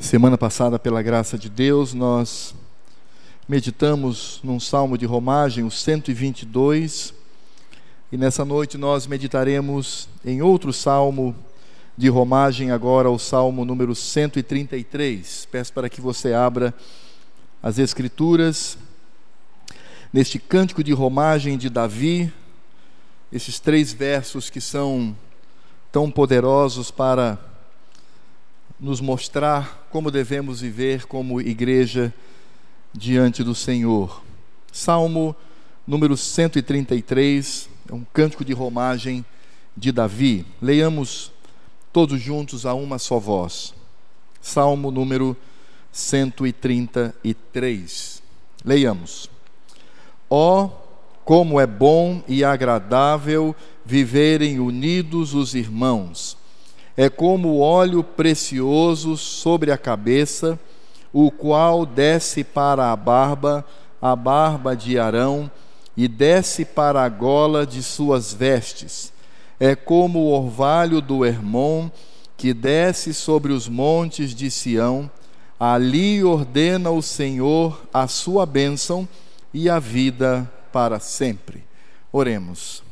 Semana passada, pela graça de Deus, nós meditamos num salmo de romagem, o 122, e nessa noite nós meditaremos em outro salmo de romagem, agora o salmo número 133. Peço para que você abra as Escrituras, neste cântico de romagem de Davi, esses três versos que são tão poderosos para nos mostrar como devemos viver como igreja diante do Senhor. Salmo número 133, é um cântico de romagem de Davi. Leiamos todos juntos a uma só voz. Salmo número 133. Leiamos. Ó, oh, como é bom e agradável viverem unidos os irmãos é como óleo precioso sobre a cabeça, o qual desce para a barba, a barba de Arão, e desce para a gola de suas vestes. É como o orvalho do Hermon, que desce sobre os montes de Sião. Ali ordena o Senhor a sua bênção e a vida para sempre. Oremos.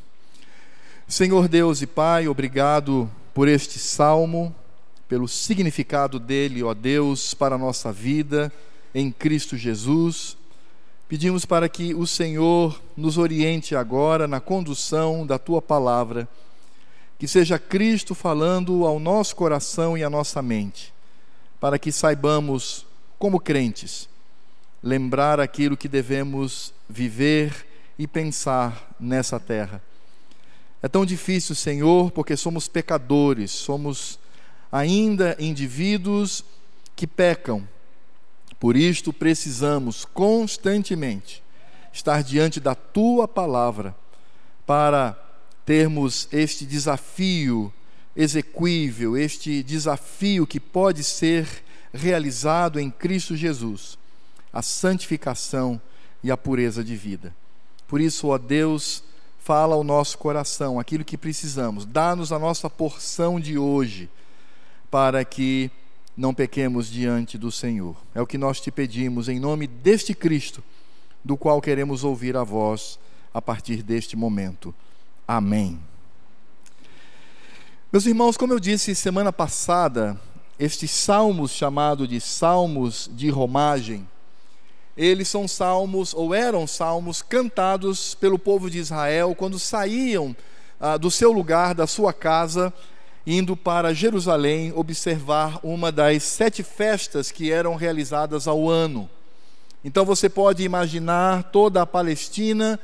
Senhor Deus e Pai, obrigado por este salmo, pelo significado dele, ó Deus, para a nossa vida em Cristo Jesus. Pedimos para que o Senhor nos oriente agora na condução da tua palavra, que seja Cristo falando ao nosso coração e à nossa mente, para que saibamos, como crentes, lembrar aquilo que devemos viver e pensar nessa terra. É tão difícil, Senhor, porque somos pecadores, somos ainda indivíduos que pecam. Por isto precisamos constantemente estar diante da tua palavra para termos este desafio exequível, este desafio que pode ser realizado em Cristo Jesus, a santificação e a pureza de vida. Por isso, ó Deus, fala ao nosso coração aquilo que precisamos. Dá-nos a nossa porção de hoje, para que não pequemos diante do Senhor. É o que nós te pedimos em nome deste Cristo, do qual queremos ouvir a voz a partir deste momento. Amém. Meus irmãos, como eu disse semana passada, estes salmos chamados de salmos de romagem, eles são salmos, ou eram salmos, cantados pelo povo de Israel quando saíam ah, do seu lugar, da sua casa, indo para Jerusalém observar uma das sete festas que eram realizadas ao ano. Então você pode imaginar toda a Palestina,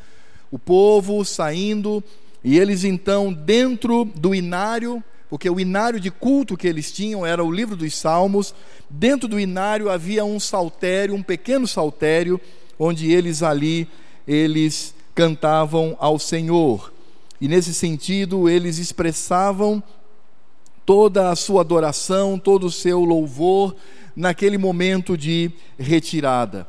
o povo saindo, e eles então, dentro do inário, porque o inário de culto que eles tinham era o livro dos Salmos. Dentro do inário havia um saltério, um pequeno saltério, onde eles ali eles cantavam ao Senhor. E nesse sentido, eles expressavam toda a sua adoração, todo o seu louvor naquele momento de retirada.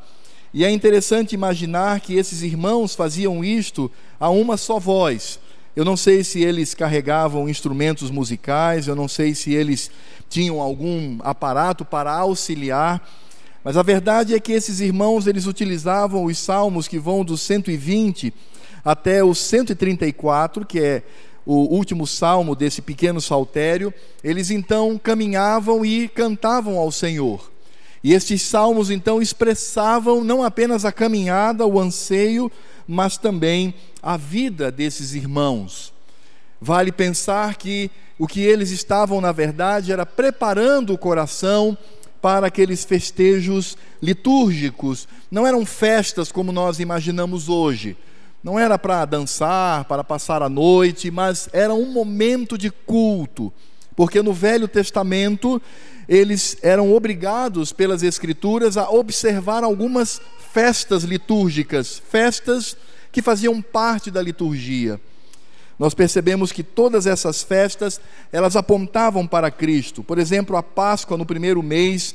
E é interessante imaginar que esses irmãos faziam isto a uma só voz. Eu não sei se eles carregavam instrumentos musicais, eu não sei se eles tinham algum aparato para auxiliar, mas a verdade é que esses irmãos eles utilizavam os salmos que vão do 120 até o 134, que é o último salmo desse pequeno saltério, eles então caminhavam e cantavam ao Senhor. E estes salmos então expressavam não apenas a caminhada, o anseio, mas também a vida desses irmãos. Vale pensar que o que eles estavam, na verdade, era preparando o coração para aqueles festejos litúrgicos. Não eram festas como nós imaginamos hoje. Não era para dançar, para passar a noite, mas era um momento de culto. Porque no Velho Testamento eles eram obrigados pelas Escrituras a observar algumas festas litúrgicas, festas que faziam parte da liturgia. Nós percebemos que todas essas festas, elas apontavam para Cristo. Por exemplo, a Páscoa no primeiro mês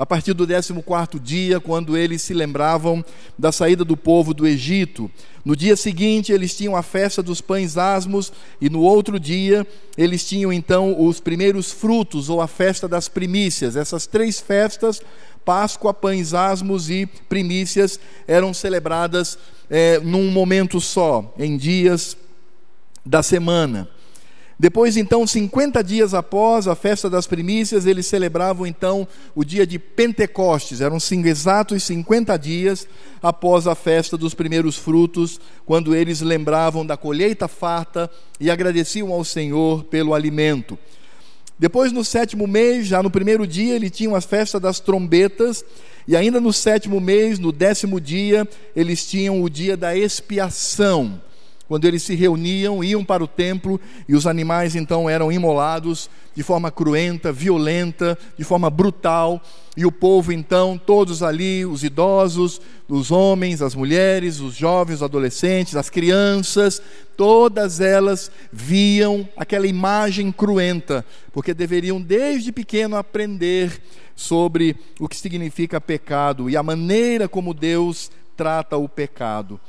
a partir do 14 dia, quando eles se lembravam da saída do povo do Egito. No dia seguinte, eles tinham a festa dos pães asmos, e no outro dia, eles tinham então os primeiros frutos, ou a festa das primícias. Essas três festas, Páscoa, pães asmos e primícias, eram celebradas é, num momento só, em dias da semana. Depois, então, 50 dias após a festa das primícias, eles celebravam então o dia de Pentecostes. Eram exatos 50 dias após a festa dos primeiros frutos, quando eles lembravam da colheita farta e agradeciam ao Senhor pelo alimento. Depois, no sétimo mês, já no primeiro dia, eles tinham a festa das trombetas, e ainda no sétimo mês, no décimo dia, eles tinham o dia da expiação quando eles se reuniam, iam para o templo e os animais então eram imolados de forma cruenta, violenta, de forma brutal, e o povo então, todos ali, os idosos, os homens, as mulheres, os jovens, os adolescentes, as crianças, todas elas viam aquela imagem cruenta, porque deveriam desde pequeno aprender sobre o que significa pecado e a maneira como Deus trata o pecado.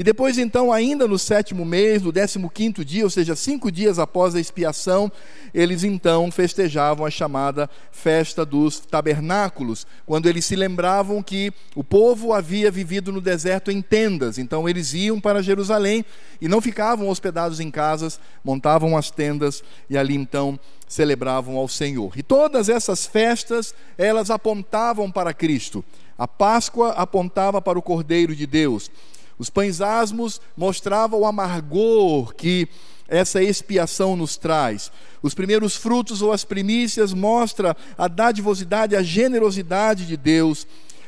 E depois, então, ainda no sétimo mês, no décimo quinto dia, ou seja, cinco dias após a expiação, eles então festejavam a chamada festa dos tabernáculos, quando eles se lembravam que o povo havia vivido no deserto em tendas. Então, eles iam para Jerusalém e não ficavam hospedados em casas, montavam as tendas e ali então celebravam ao Senhor. E todas essas festas, elas apontavam para Cristo. A Páscoa apontava para o Cordeiro de Deus. Os pães asmos mostravam o amargor que essa expiação nos traz. Os primeiros frutos ou as primícias mostra a dadivosidade, a generosidade de Deus.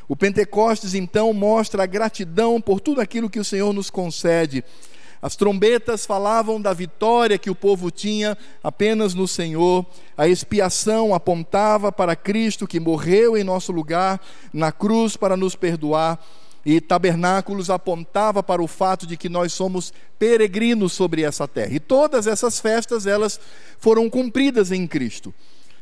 O Pentecostes então mostra a gratidão por tudo aquilo que o Senhor nos concede. As trombetas falavam da vitória que o povo tinha apenas no Senhor. A expiação apontava para Cristo que morreu em nosso lugar na cruz para nos perdoar e tabernáculos apontava para o fato de que nós somos peregrinos sobre essa terra. E todas essas festas, elas foram cumpridas em Cristo.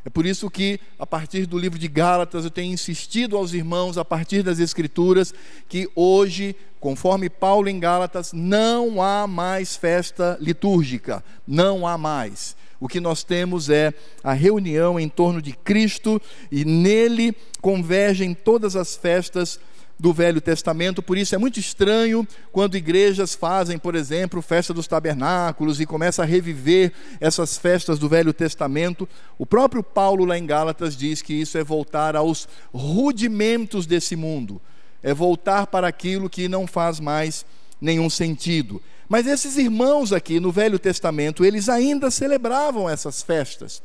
É por isso que, a partir do livro de Gálatas, eu tenho insistido aos irmãos, a partir das Escrituras, que hoje, conforme Paulo em Gálatas, não há mais festa litúrgica. Não há mais. O que nós temos é a reunião em torno de Cristo e nele convergem todas as festas do Velho Testamento, por isso é muito estranho quando igrejas fazem, por exemplo, festa dos tabernáculos e começa a reviver essas festas do Velho Testamento. O próprio Paulo lá em Gálatas diz que isso é voltar aos rudimentos desse mundo, é voltar para aquilo que não faz mais nenhum sentido. Mas esses irmãos aqui no Velho Testamento, eles ainda celebravam essas festas.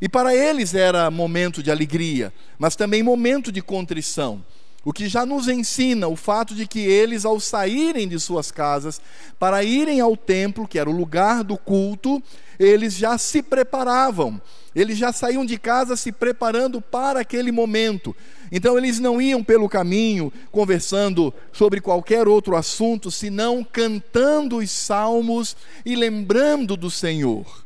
E para eles era momento de alegria, mas também momento de contrição. O que já nos ensina o fato de que eles, ao saírem de suas casas para irem ao templo, que era o lugar do culto, eles já se preparavam, eles já saíam de casa se preparando para aquele momento. Então eles não iam pelo caminho conversando sobre qualquer outro assunto, senão cantando os salmos e lembrando do Senhor.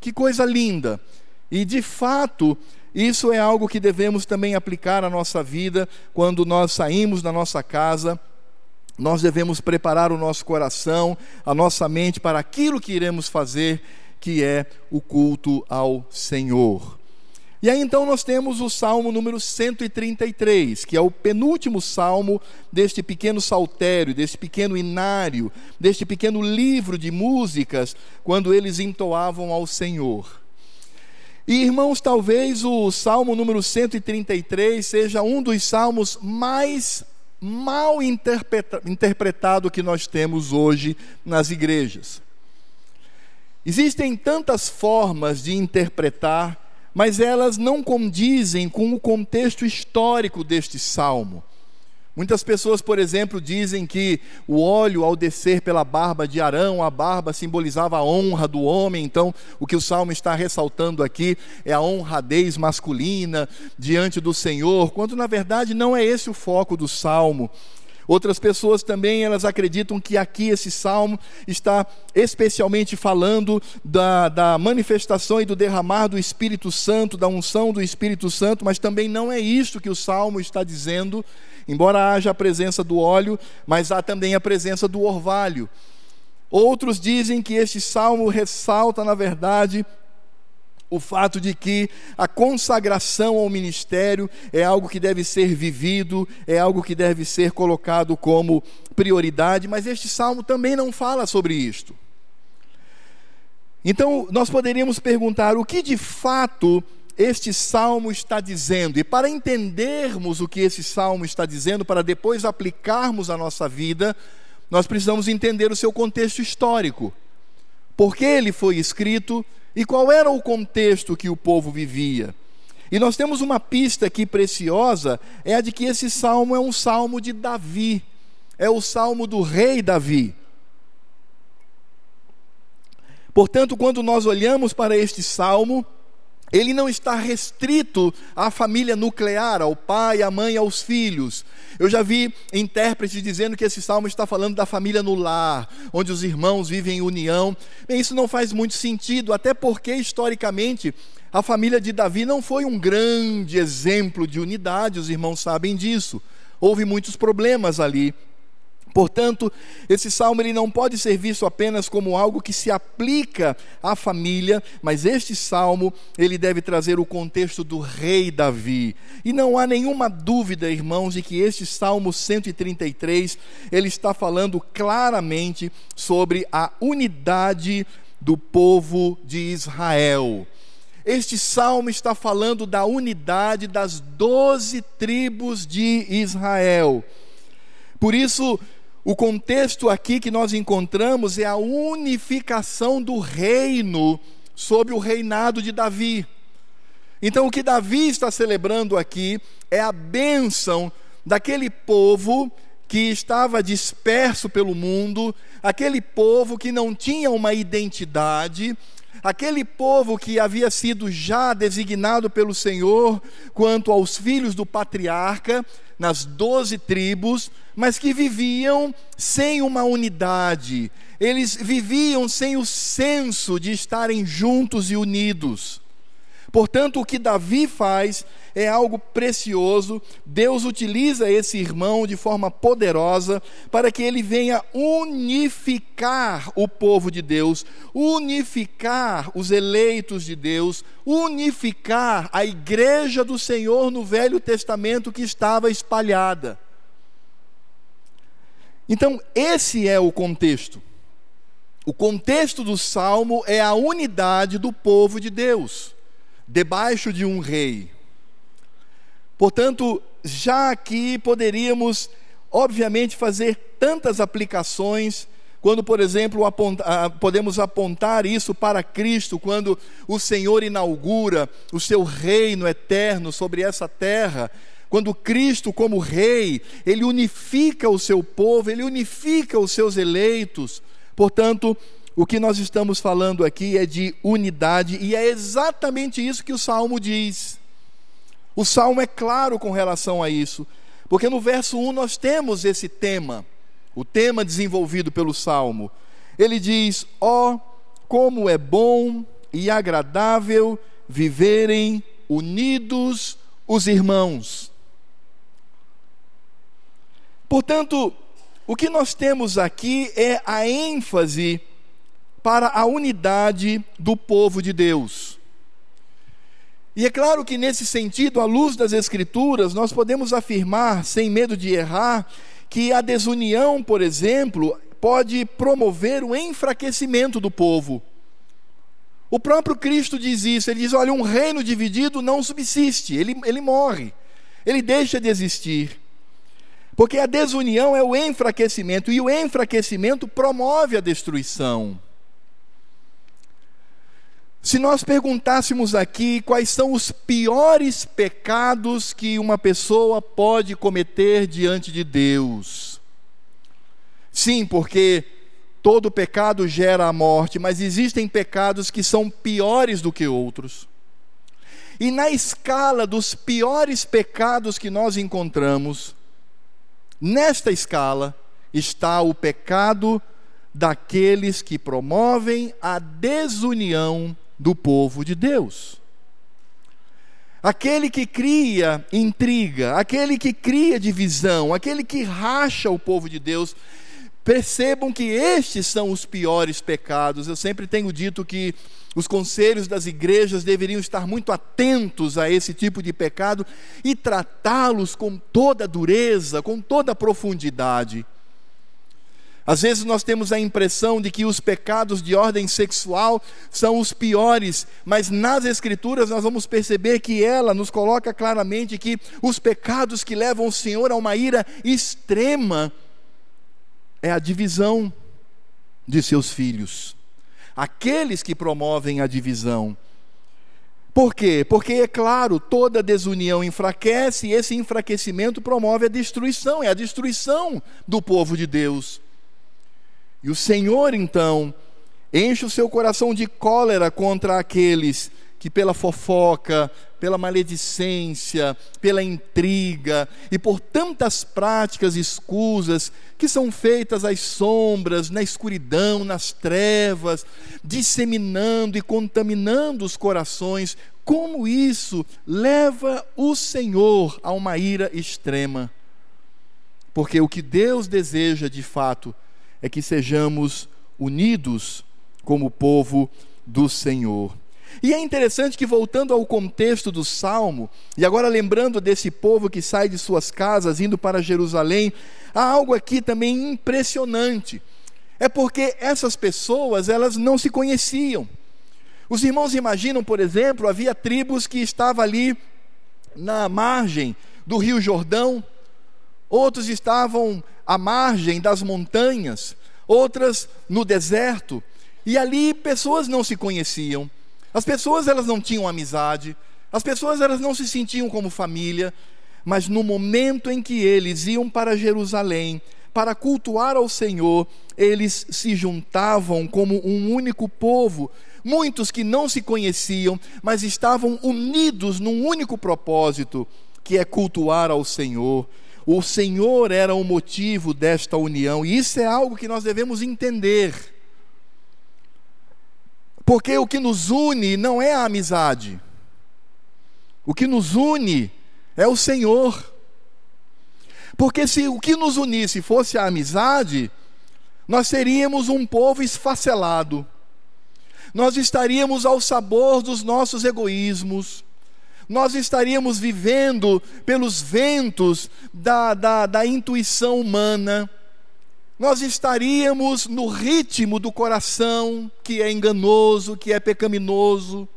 Que coisa linda! E de fato, isso é algo que devemos também aplicar à nossa vida quando nós saímos da nossa casa. Nós devemos preparar o nosso coração, a nossa mente para aquilo que iremos fazer, que é o culto ao Senhor. E aí então nós temos o Salmo número 133, que é o penúltimo salmo deste pequeno saltério, deste pequeno inário, deste pequeno livro de músicas, quando eles entoavam ao Senhor. E irmãos, talvez o Salmo número 133 seja um dos salmos mais mal interpreta interpretado que nós temos hoje nas igrejas. Existem tantas formas de interpretar, mas elas não condizem com o contexto histórico deste salmo. Muitas pessoas, por exemplo, dizem que o óleo, ao descer pela barba de Arão, a barba simbolizava a honra do homem. Então, o que o salmo está ressaltando aqui é a honradez masculina diante do Senhor, quando na verdade não é esse o foco do salmo. Outras pessoas também elas acreditam que aqui esse salmo está especialmente falando da, da manifestação e do derramar do Espírito Santo, da unção do Espírito Santo, mas também não é isso que o salmo está dizendo, embora haja a presença do óleo, mas há também a presença do orvalho. Outros dizem que este salmo ressalta, na verdade, o fato de que a consagração ao ministério é algo que deve ser vivido, é algo que deve ser colocado como prioridade, mas este salmo também não fala sobre isto. Então, nós poderíamos perguntar o que de fato este salmo está dizendo, e para entendermos o que esse salmo está dizendo, para depois aplicarmos a nossa vida, nós precisamos entender o seu contexto histórico. Por que ele foi escrito? E qual era o contexto que o povo vivia? E nós temos uma pista aqui preciosa, é a de que esse salmo é um salmo de Davi, é o salmo do rei Davi. Portanto, quando nós olhamos para este salmo, ele não está restrito à família nuclear, ao pai, à mãe, aos filhos. Eu já vi intérpretes dizendo que esse salmo está falando da família no lar, onde os irmãos vivem em união. Bem, isso não faz muito sentido, até porque, historicamente, a família de Davi não foi um grande exemplo de unidade, os irmãos sabem disso. Houve muitos problemas ali. Portanto, esse salmo ele não pode ser visto apenas como algo que se aplica à família, mas este salmo ele deve trazer o contexto do rei Davi. E não há nenhuma dúvida, irmãos, de que este salmo 133 ele está falando claramente sobre a unidade do povo de Israel. Este salmo está falando da unidade das doze tribos de Israel. Por isso, o contexto aqui que nós encontramos é a unificação do reino sob o reinado de Davi. Então, o que Davi está celebrando aqui é a bênção daquele povo que estava disperso pelo mundo, aquele povo que não tinha uma identidade, aquele povo que havia sido já designado pelo Senhor quanto aos filhos do patriarca, nas doze tribos, mas que viviam sem uma unidade, eles viviam sem o senso de estarem juntos e unidos. Portanto, o que Davi faz é algo precioso. Deus utiliza esse irmão de forma poderosa para que ele venha unificar o povo de Deus, unificar os eleitos de Deus, unificar a igreja do Senhor no Velho Testamento que estava espalhada. Então, esse é o contexto. O contexto do salmo é a unidade do povo de Deus debaixo de um rei. Portanto, já aqui poderíamos, obviamente, fazer tantas aplicações, quando, por exemplo, aponta, podemos apontar isso para Cristo, quando o Senhor inaugura o seu reino eterno sobre essa terra, quando Cristo, como Rei, ele unifica o seu povo, ele unifica os seus eleitos. Portanto, o que nós estamos falando aqui é de unidade, e é exatamente isso que o salmo diz. O salmo é claro com relação a isso, porque no verso 1 nós temos esse tema, o tema desenvolvido pelo salmo. Ele diz: Ó, oh, como é bom e agradável viverem unidos os irmãos. Portanto, o que nós temos aqui é a ênfase para a unidade do povo de Deus. E é claro que nesse sentido, à luz das Escrituras, nós podemos afirmar, sem medo de errar, que a desunião, por exemplo, pode promover o enfraquecimento do povo. O próprio Cristo diz isso, ele diz: olha, um reino dividido não subsiste, ele, ele morre, ele deixa de existir. Porque a desunião é o enfraquecimento, e o enfraquecimento promove a destruição. Se nós perguntássemos aqui quais são os piores pecados que uma pessoa pode cometer diante de Deus. Sim, porque todo pecado gera a morte, mas existem pecados que são piores do que outros. E na escala dos piores pecados que nós encontramos, Nesta escala está o pecado daqueles que promovem a desunião do povo de Deus. Aquele que cria intriga, aquele que cria divisão, aquele que racha o povo de Deus, percebam que estes são os piores pecados. Eu sempre tenho dito que os conselhos das igrejas deveriam estar muito atentos a esse tipo de pecado e tratá-los com toda dureza, com toda profundidade. Às vezes nós temos a impressão de que os pecados de ordem sexual são os piores, mas nas Escrituras nós vamos perceber que ela nos coloca claramente que os pecados que levam o Senhor a uma ira extrema é a divisão de seus filhos aqueles que promovem a divisão. Por quê? Porque, é claro, toda desunião enfraquece e esse enfraquecimento promove a destruição, é a destruição do povo de Deus. E o Senhor, então, enche o seu coração de cólera contra aqueles que pela fofoca, pela maledicência, pela intriga e por tantas práticas escusas que são feitas às sombras, na escuridão, nas trevas, disseminando e contaminando os corações, como isso leva o Senhor a uma ira extrema. Porque o que Deus deseja de fato é que sejamos unidos como povo do Senhor. E é interessante que, voltando ao contexto do salmo, e agora lembrando desse povo que sai de suas casas indo para Jerusalém, há algo aqui também impressionante. É porque essas pessoas, elas não se conheciam. Os irmãos imaginam, por exemplo, havia tribos que estavam ali na margem do Rio Jordão, outros estavam à margem das montanhas, outras no deserto, e ali pessoas não se conheciam. As pessoas elas não tinham amizade, as pessoas elas não se sentiam como família, mas no momento em que eles iam para Jerusalém para cultuar ao Senhor, eles se juntavam como um único povo, muitos que não se conheciam, mas estavam unidos num único propósito, que é cultuar ao Senhor. O Senhor era o motivo desta união, e isso é algo que nós devemos entender. Porque o que nos une não é a amizade. O que nos une é o Senhor. Porque se o que nos unisse fosse a amizade, nós seríamos um povo esfacelado. Nós estaríamos ao sabor dos nossos egoísmos. Nós estaríamos vivendo pelos ventos da, da, da intuição humana nós estaríamos no ritmo do coração que é enganoso, que é pecaminoso.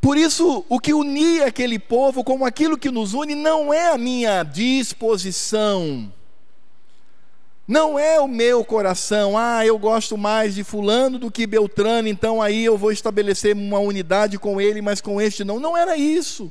Por isso, o que unia aquele povo como aquilo que nos une não é a minha disposição, não é o meu coração, ah, eu gosto mais de Fulano do que Beltrano, então aí eu vou estabelecer uma unidade com ele, mas com este não. Não era isso.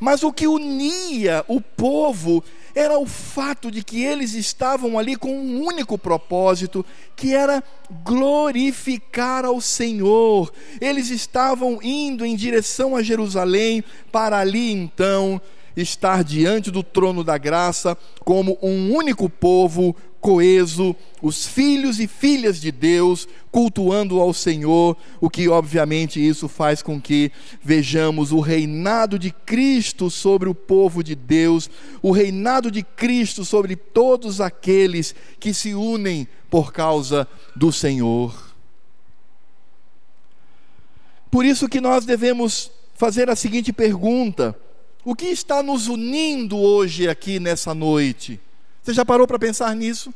Mas o que unia o povo era o fato de que eles estavam ali com um único propósito, que era glorificar ao Senhor. Eles estavam indo em direção a Jerusalém para ali então estar diante do trono da graça como um único povo coeso, os filhos e filhas de Deus cultuando ao Senhor, o que obviamente isso faz com que vejamos o reinado de Cristo sobre o povo de Deus, o reinado de Cristo sobre todos aqueles que se unem por causa do Senhor. Por isso que nós devemos fazer a seguinte pergunta: o que está nos unindo hoje aqui nessa noite? Você já parou para pensar nisso?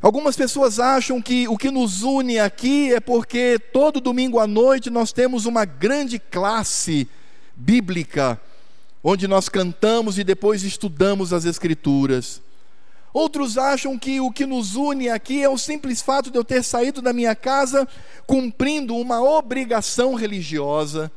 Algumas pessoas acham que o que nos une aqui é porque todo domingo à noite nós temos uma grande classe bíblica, onde nós cantamos e depois estudamos as Escrituras. Outros acham que o que nos une aqui é o simples fato de eu ter saído da minha casa cumprindo uma obrigação religiosa.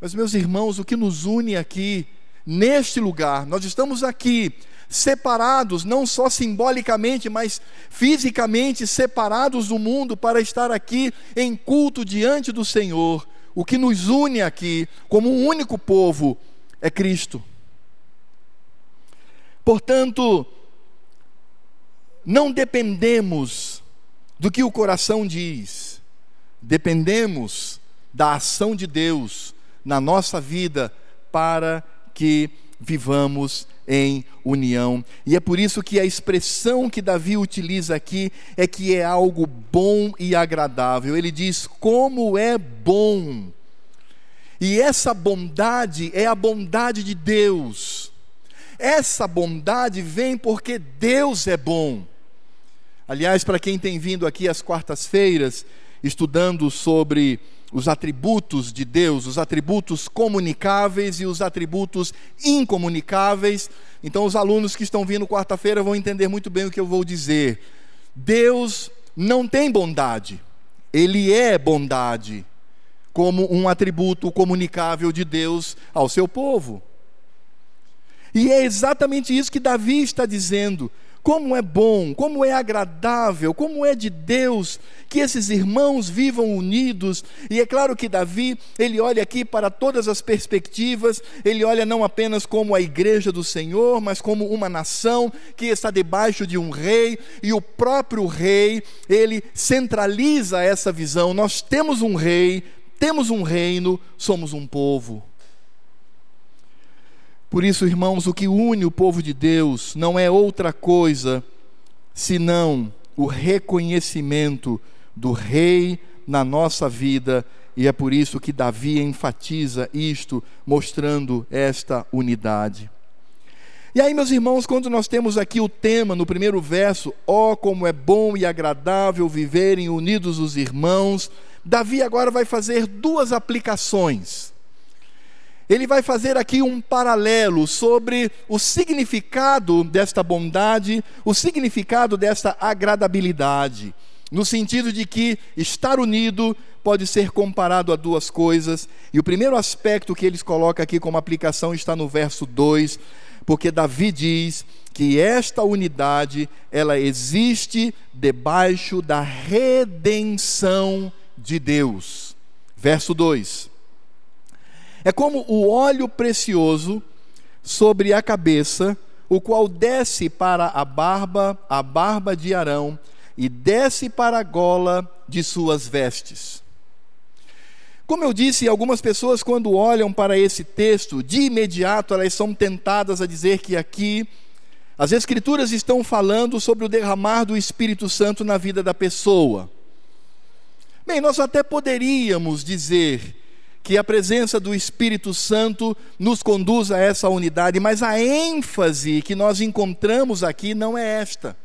Mas, meus irmãos, o que nos une aqui neste lugar. Nós estamos aqui separados, não só simbolicamente, mas fisicamente separados do mundo para estar aqui em culto diante do Senhor. O que nos une aqui, como um único povo, é Cristo. Portanto, não dependemos do que o coração diz, dependemos da ação de Deus na nossa vida para que vivamos em união. E é por isso que a expressão que Davi utiliza aqui é que é algo bom e agradável. Ele diz: Como é bom. E essa bondade é a bondade de Deus. Essa bondade vem porque Deus é bom. Aliás, para quem tem vindo aqui às quartas-feiras, estudando sobre os atributos de Deus, os atributos comunicáveis e os atributos incomunicáveis. Então, os alunos que estão vindo quarta-feira vão entender muito bem o que eu vou dizer. Deus não tem bondade, Ele é bondade, como um atributo comunicável de Deus ao seu povo. E é exatamente isso que Davi está dizendo. Como é bom, como é agradável, como é de Deus que esses irmãos vivam unidos. E é claro que Davi, ele olha aqui para todas as perspectivas, ele olha não apenas como a igreja do Senhor, mas como uma nação que está debaixo de um rei, e o próprio rei, ele centraliza essa visão. Nós temos um rei, temos um reino, somos um povo. Por isso, irmãos, o que une o povo de Deus não é outra coisa senão o reconhecimento do Rei na nossa vida, e é por isso que Davi enfatiza isto, mostrando esta unidade. E aí, meus irmãos, quando nós temos aqui o tema no primeiro verso, ó oh, como é bom e agradável viverem unidos os irmãos, Davi agora vai fazer duas aplicações ele vai fazer aqui um paralelo sobre o significado desta bondade, o significado desta agradabilidade, no sentido de que estar unido pode ser comparado a duas coisas, e o primeiro aspecto que eles colocam aqui como aplicação está no verso 2, porque Davi diz que esta unidade, ela existe debaixo da redenção de Deus. Verso 2: é como o óleo precioso sobre a cabeça, o qual desce para a barba, a barba de Arão, e desce para a gola de suas vestes. Como eu disse, algumas pessoas, quando olham para esse texto, de imediato elas são tentadas a dizer que aqui as Escrituras estão falando sobre o derramar do Espírito Santo na vida da pessoa. Bem, nós até poderíamos dizer que a presença do Espírito Santo nos conduz a essa unidade, mas a ênfase que nós encontramos aqui não é esta.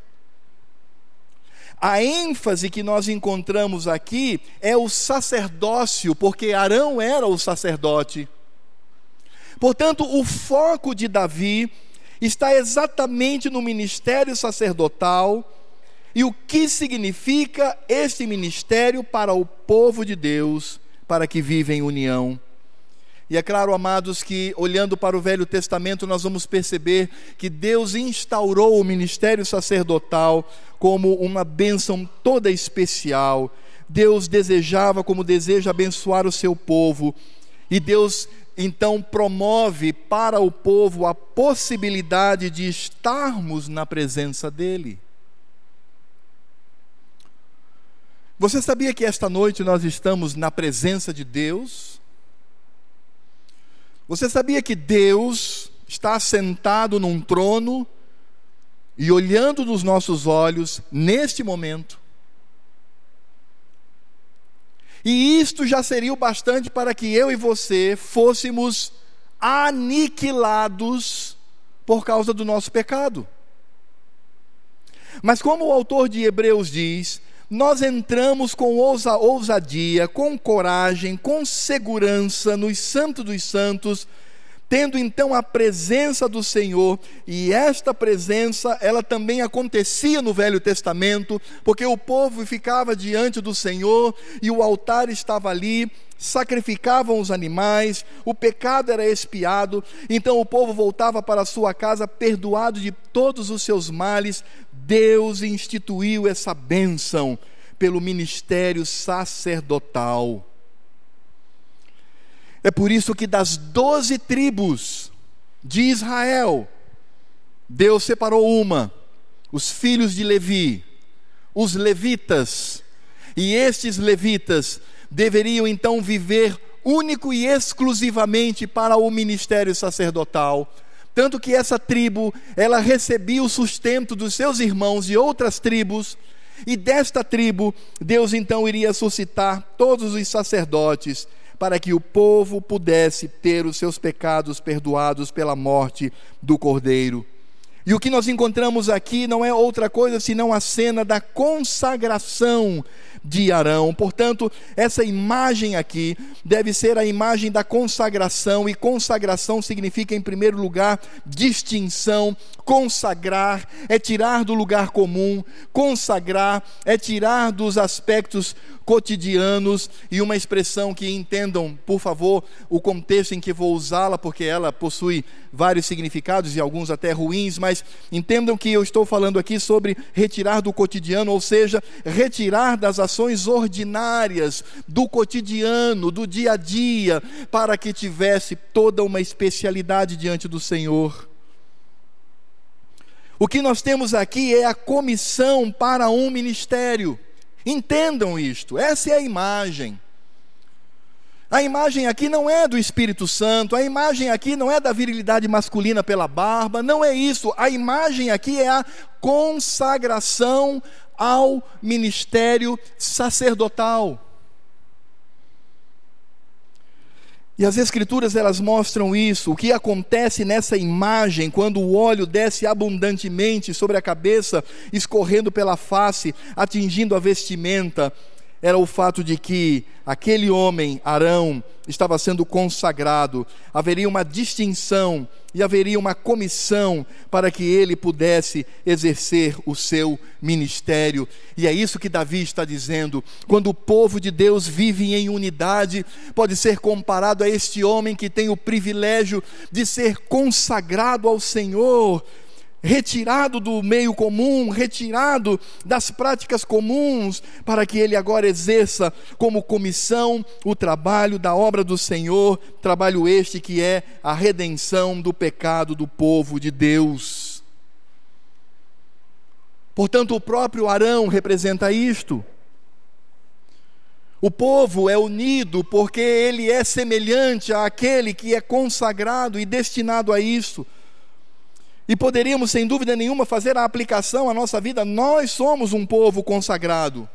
A ênfase que nós encontramos aqui é o sacerdócio, porque Arão era o sacerdote. Portanto, o foco de Davi está exatamente no ministério sacerdotal e o que significa este ministério para o povo de Deus para que viva em união. E é claro, amados, que olhando para o Velho Testamento, nós vamos perceber que Deus instaurou o ministério sacerdotal como uma bênção toda especial. Deus desejava, como deseja, abençoar o seu povo. E Deus então promove para o povo a possibilidade de estarmos na presença dEle. Você sabia que esta noite nós estamos na presença de Deus? Você sabia que Deus está sentado num trono e olhando nos nossos olhos neste momento? E isto já seria o bastante para que eu e você fôssemos aniquilados por causa do nosso pecado. Mas como o autor de Hebreus diz, nós entramos com ousa, ousadia, com coragem, com segurança nos Santos dos Santos, tendo então a presença do Senhor, e esta presença, ela também acontecia no Velho Testamento, porque o povo ficava diante do Senhor e o altar estava ali, sacrificavam os animais, o pecado era expiado, então o povo voltava para sua casa perdoado de todos os seus males, Deus instituiu essa bênção pelo ministério sacerdotal. É por isso que das doze tribos, de Israel, Deus separou uma, os filhos de Levi, os levitas, e estes levitas deveriam então viver único e exclusivamente para o ministério sacerdotal. Tanto que essa tribo, ela recebia o sustento dos seus irmãos de outras tribos, e desta tribo, Deus então iria suscitar todos os sacerdotes para que o povo pudesse ter os seus pecados perdoados pela morte do Cordeiro. E o que nós encontramos aqui não é outra coisa senão a cena da consagração de Arão. Portanto, essa imagem aqui deve ser a imagem da consagração, e consagração significa, em primeiro lugar, distinção. Consagrar é tirar do lugar comum, consagrar é tirar dos aspectos cotidianos e uma expressão que entendam, por favor, o contexto em que vou usá-la, porque ela possui vários significados e alguns até ruins, mas entendam que eu estou falando aqui sobre retirar do cotidiano, ou seja, retirar das ações ordinárias do cotidiano, do dia a dia, para que tivesse toda uma especialidade diante do Senhor. O que nós temos aqui é a comissão para um ministério. Entendam isto, essa é a imagem. A imagem aqui não é do Espírito Santo, a imagem aqui não é da virilidade masculina pela barba, não é isso. A imagem aqui é a consagração ao ministério sacerdotal. E as escrituras elas mostram isso, o que acontece nessa imagem quando o óleo desce abundantemente sobre a cabeça, escorrendo pela face, atingindo a vestimenta era o fato de que aquele homem, Arão, estava sendo consagrado, haveria uma distinção e haveria uma comissão para que ele pudesse exercer o seu ministério. E é isso que Davi está dizendo. Quando o povo de Deus vive em unidade, pode ser comparado a este homem que tem o privilégio de ser consagrado ao Senhor retirado do meio comum, retirado das práticas comuns, para que ele agora exerça como comissão o trabalho da obra do Senhor, trabalho este que é a redenção do pecado do povo de Deus. Portanto, o próprio Arão representa isto. O povo é unido porque ele é semelhante àquele que é consagrado e destinado a isso. E poderíamos, sem dúvida nenhuma, fazer a aplicação à nossa vida. Nós somos um povo consagrado.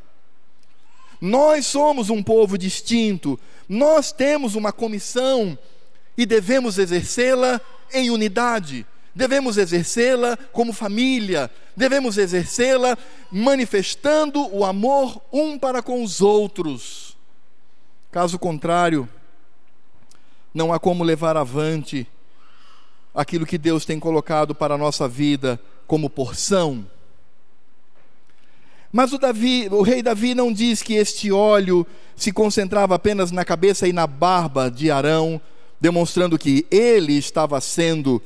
Nós somos um povo distinto. Nós temos uma comissão e devemos exercê-la em unidade. Devemos exercê-la como família. Devemos exercê-la manifestando o amor um para com os outros. Caso contrário, não há como levar avante aquilo que Deus tem colocado para a nossa vida como porção. Mas o, Davi, o rei Davi não diz que este óleo se concentrava apenas na cabeça e na barba de Arão, demonstrando que ele estava sendo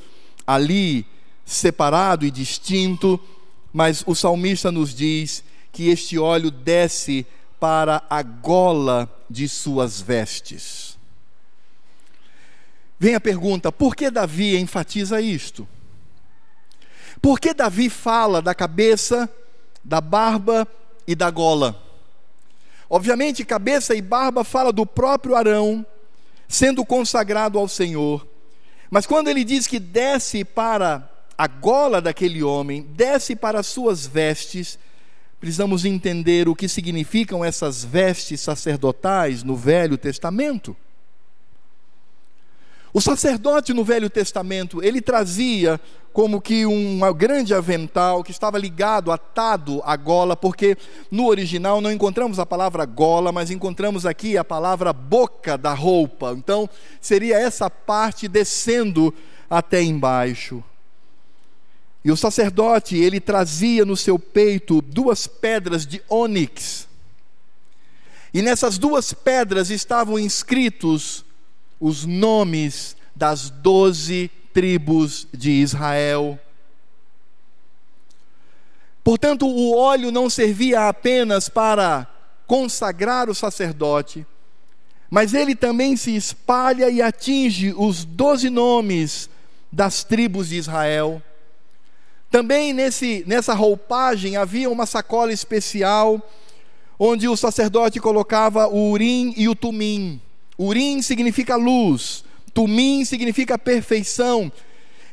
ali separado e distinto, mas o salmista nos diz que este óleo desce para a gola de suas vestes. Vem a pergunta: por que Davi enfatiza isto? Por que Davi fala da cabeça, da barba e da gola? Obviamente, cabeça e barba fala do próprio Arão sendo consagrado ao Senhor. Mas quando ele diz que desce para a gola daquele homem, desce para as suas vestes, precisamos entender o que significam essas vestes sacerdotais no Velho Testamento. O sacerdote no Velho Testamento, ele trazia como que um grande avental que estava ligado, atado à gola, porque no original não encontramos a palavra gola, mas encontramos aqui a palavra boca da roupa. Então, seria essa parte descendo até embaixo. E o sacerdote, ele trazia no seu peito duas pedras de ônix. E nessas duas pedras estavam inscritos os nomes das doze tribos de Israel. Portanto, o óleo não servia apenas para consagrar o sacerdote, mas ele também se espalha e atinge os doze nomes das tribos de Israel. Também nesse, nessa roupagem havia uma sacola especial, onde o sacerdote colocava o urim e o tumim. Urim significa luz, tumim significa perfeição.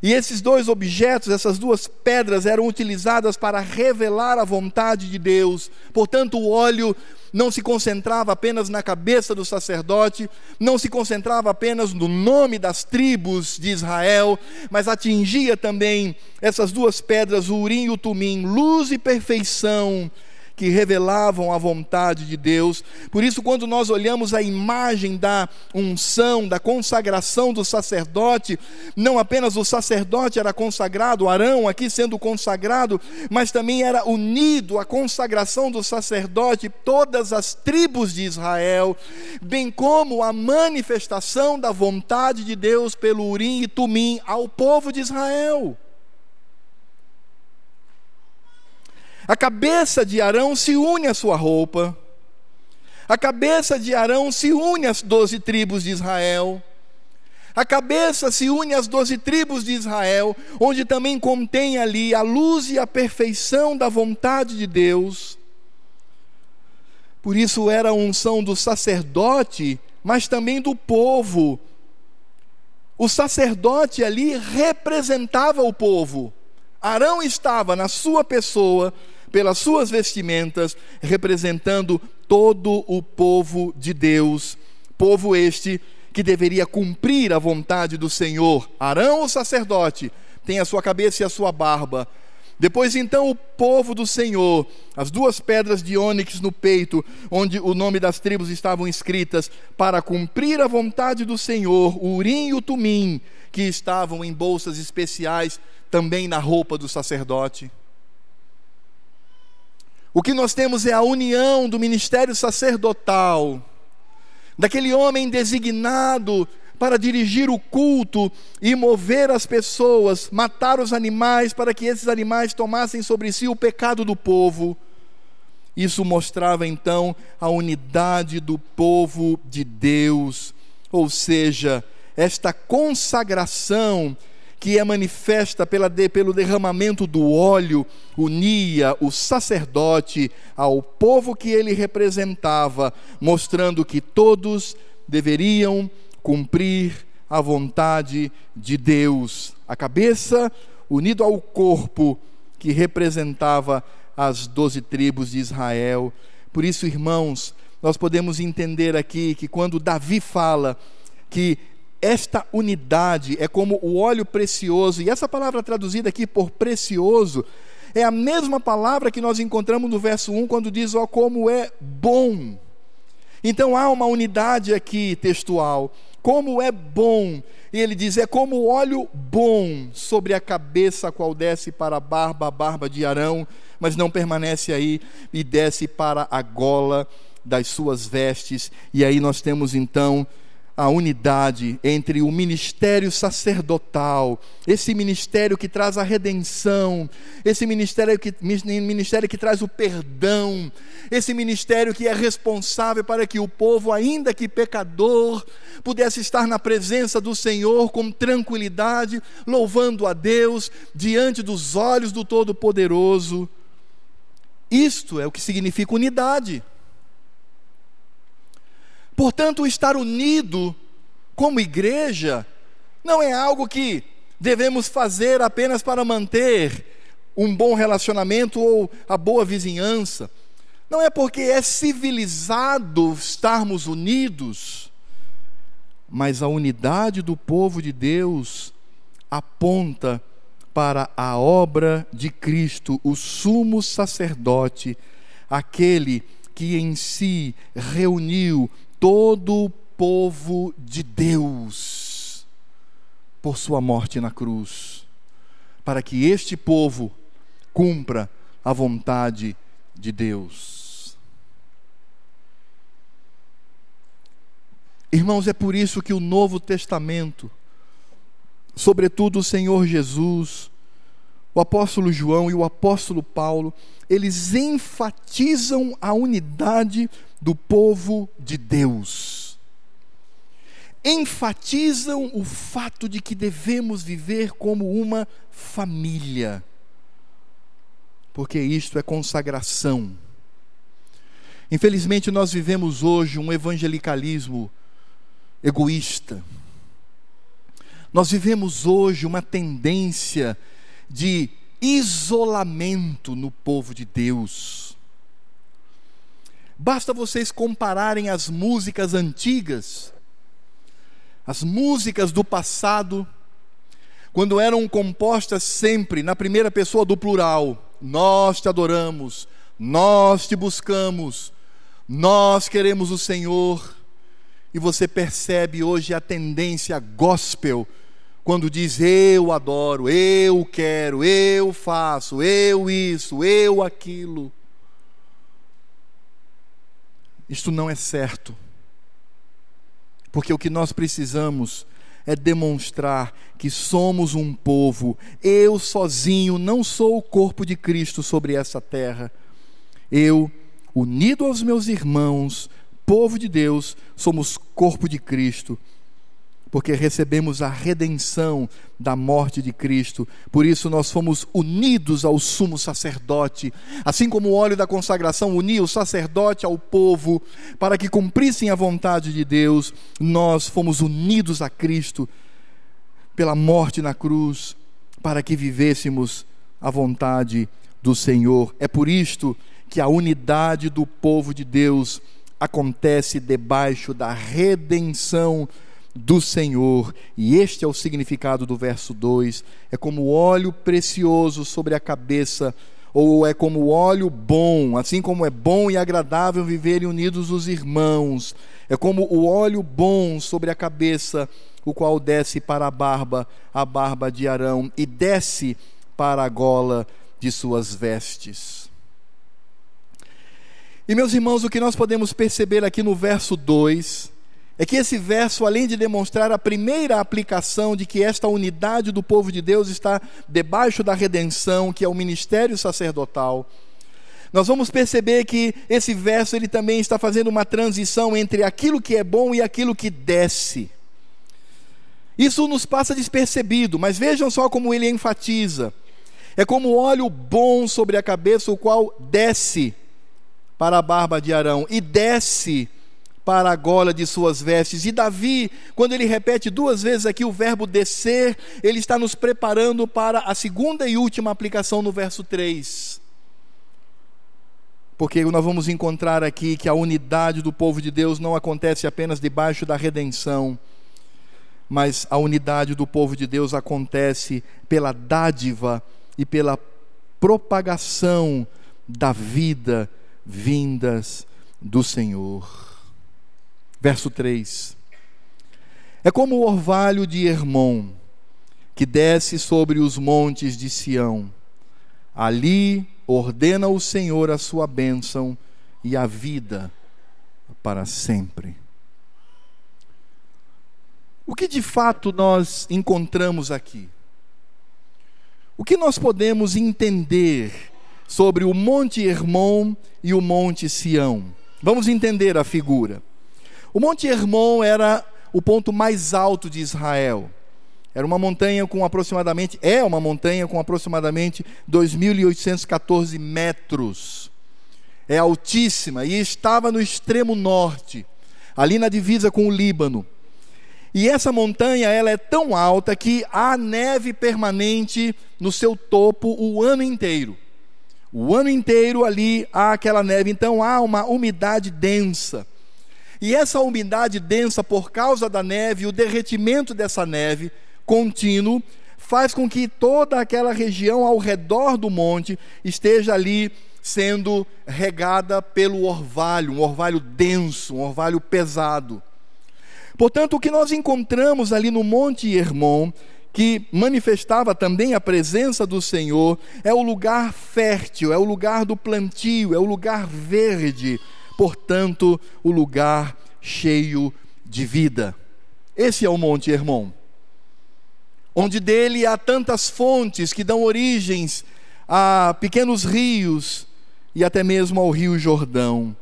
E esses dois objetos, essas duas pedras, eram utilizadas para revelar a vontade de Deus. Portanto, o óleo não se concentrava apenas na cabeça do sacerdote, não se concentrava apenas no nome das tribos de Israel, mas atingia também essas duas pedras, o Urim e o Tumim, luz e perfeição que revelavam a vontade de Deus. Por isso, quando nós olhamos a imagem da unção, da consagração do sacerdote, não apenas o sacerdote era consagrado, Arão aqui sendo consagrado, mas também era unido à consagração do sacerdote todas as tribos de Israel, bem como a manifestação da vontade de Deus pelo Urim e Tumim ao povo de Israel. A cabeça de Arão se une à sua roupa. A cabeça de Arão se une às doze tribos de Israel. A cabeça se une às doze tribos de Israel, onde também contém ali a luz e a perfeição da vontade de Deus. Por isso era a unção do sacerdote, mas também do povo. O sacerdote ali representava o povo. Arão estava na sua pessoa pelas suas vestimentas, representando todo o povo de Deus, povo este que deveria cumprir a vontade do Senhor. Arão, o sacerdote, tem a sua cabeça e a sua barba. Depois então o povo do Senhor, as duas pedras de ônix no peito, onde o nome das tribos estavam escritas, para cumprir a vontade do Senhor, o urim e o tumim, que estavam em bolsas especiais também na roupa do sacerdote. O que nós temos é a união do ministério sacerdotal, daquele homem designado para dirigir o culto e mover as pessoas, matar os animais para que esses animais tomassem sobre si o pecado do povo. Isso mostrava então a unidade do povo de Deus, ou seja, esta consagração que é manifesta pela de, pelo derramamento do óleo, unia o sacerdote ao povo que ele representava, mostrando que todos deveriam cumprir a vontade de Deus. A cabeça unido ao corpo que representava as doze tribos de Israel. Por isso, irmãos, nós podemos entender aqui que quando Davi fala que esta unidade é como o óleo precioso, e essa palavra traduzida aqui por precioso é a mesma palavra que nós encontramos no verso 1 quando diz: Ó, como é bom. Então há uma unidade aqui textual. Como é bom. E ele diz: é como óleo bom sobre a cabeça, a qual desce para a barba, a barba de Arão, mas não permanece aí e desce para a gola das suas vestes. E aí nós temos então a unidade entre o ministério sacerdotal, esse ministério que traz a redenção, esse ministério que, ministério que traz o perdão, esse ministério que é responsável para que o povo, ainda que pecador, pudesse estar na presença do Senhor com tranquilidade, louvando a Deus diante dos olhos do Todo-Poderoso. Isto é o que significa unidade. Portanto, estar unido como igreja não é algo que devemos fazer apenas para manter um bom relacionamento ou a boa vizinhança. Não é porque é civilizado estarmos unidos, mas a unidade do povo de Deus aponta para a obra de Cristo, o sumo sacerdote, aquele que em si reuniu todo o povo de Deus por sua morte na cruz, para que este povo cumpra a vontade de Deus. Irmãos, é por isso que o Novo Testamento, sobretudo o Senhor Jesus, o apóstolo João e o apóstolo Paulo, eles enfatizam a unidade do povo de Deus. enfatizam o fato de que devemos viver como uma família, porque isto é consagração. Infelizmente, nós vivemos hoje um evangelicalismo egoísta. Nós vivemos hoje uma tendência de isolamento no povo de Deus. Basta vocês compararem as músicas antigas, as músicas do passado, quando eram compostas sempre na primeira pessoa do plural: Nós te adoramos, nós te buscamos, nós queremos o Senhor. E você percebe hoje a tendência gospel, quando diz eu adoro, eu quero, eu faço, eu isso, eu aquilo. Isto não é certo. Porque o que nós precisamos é demonstrar que somos um povo. Eu sozinho não sou o corpo de Cristo sobre essa terra. Eu unido aos meus irmãos, povo de Deus, somos corpo de Cristo, porque recebemos a redenção da morte de Cristo. Por isso nós fomos unidos ao sumo sacerdote, assim como o óleo da consagração unia o sacerdote ao povo para que cumprissem a vontade de Deus. Nós fomos unidos a Cristo pela morte na cruz para que vivêssemos a vontade do Senhor. É por isto que a unidade do povo de Deus acontece debaixo da redenção do Senhor. E este é o significado do verso 2: é como óleo precioso sobre a cabeça, ou é como óleo bom, assim como é bom e agradável viverem unidos os irmãos. É como o óleo bom sobre a cabeça, o qual desce para a barba, a barba de Arão, e desce para a gola de suas vestes. E meus irmãos, o que nós podemos perceber aqui no verso 2 é que esse verso, além de demonstrar a primeira aplicação de que esta unidade do povo de Deus está debaixo da redenção, que é o ministério sacerdotal, nós vamos perceber que esse verso ele também está fazendo uma transição entre aquilo que é bom e aquilo que desce. Isso nos passa despercebido, mas vejam só como ele enfatiza. É como óleo bom sobre a cabeça, o qual desce para a barba de Arão e desce para a gola de suas vestes. E Davi, quando ele repete duas vezes aqui o verbo descer, ele está nos preparando para a segunda e última aplicação no verso 3. Porque nós vamos encontrar aqui que a unidade do povo de Deus não acontece apenas debaixo da redenção, mas a unidade do povo de Deus acontece pela dádiva e pela propagação da vida vindas do Senhor. Verso 3. É como o orvalho de Hermon, que desce sobre os montes de Sião. Ali ordena o Senhor a sua bênção e a vida para sempre. O que de fato nós encontramos aqui? O que nós podemos entender sobre o Monte Hermon e o Monte Sião. Vamos entender a figura. O Monte Hermon era o ponto mais alto de Israel. Era uma montanha com aproximadamente, é uma montanha com aproximadamente 2.814 metros. É altíssima e estava no extremo norte, ali na divisa com o Líbano. E essa montanha ela é tão alta que há neve permanente no seu topo o ano inteiro. O ano inteiro ali há aquela neve, então há uma umidade densa. E essa umidade densa, por causa da neve, o derretimento dessa neve contínuo, faz com que toda aquela região ao redor do monte esteja ali sendo regada pelo orvalho, um orvalho denso, um orvalho pesado. Portanto, o que nós encontramos ali no Monte Hermon que manifestava também a presença do Senhor, é o lugar fértil, é o lugar do plantio, é o lugar verde, portanto, o lugar cheio de vida. Esse é o Monte Hermon, onde dele há tantas fontes que dão origens a pequenos rios e até mesmo ao Rio Jordão.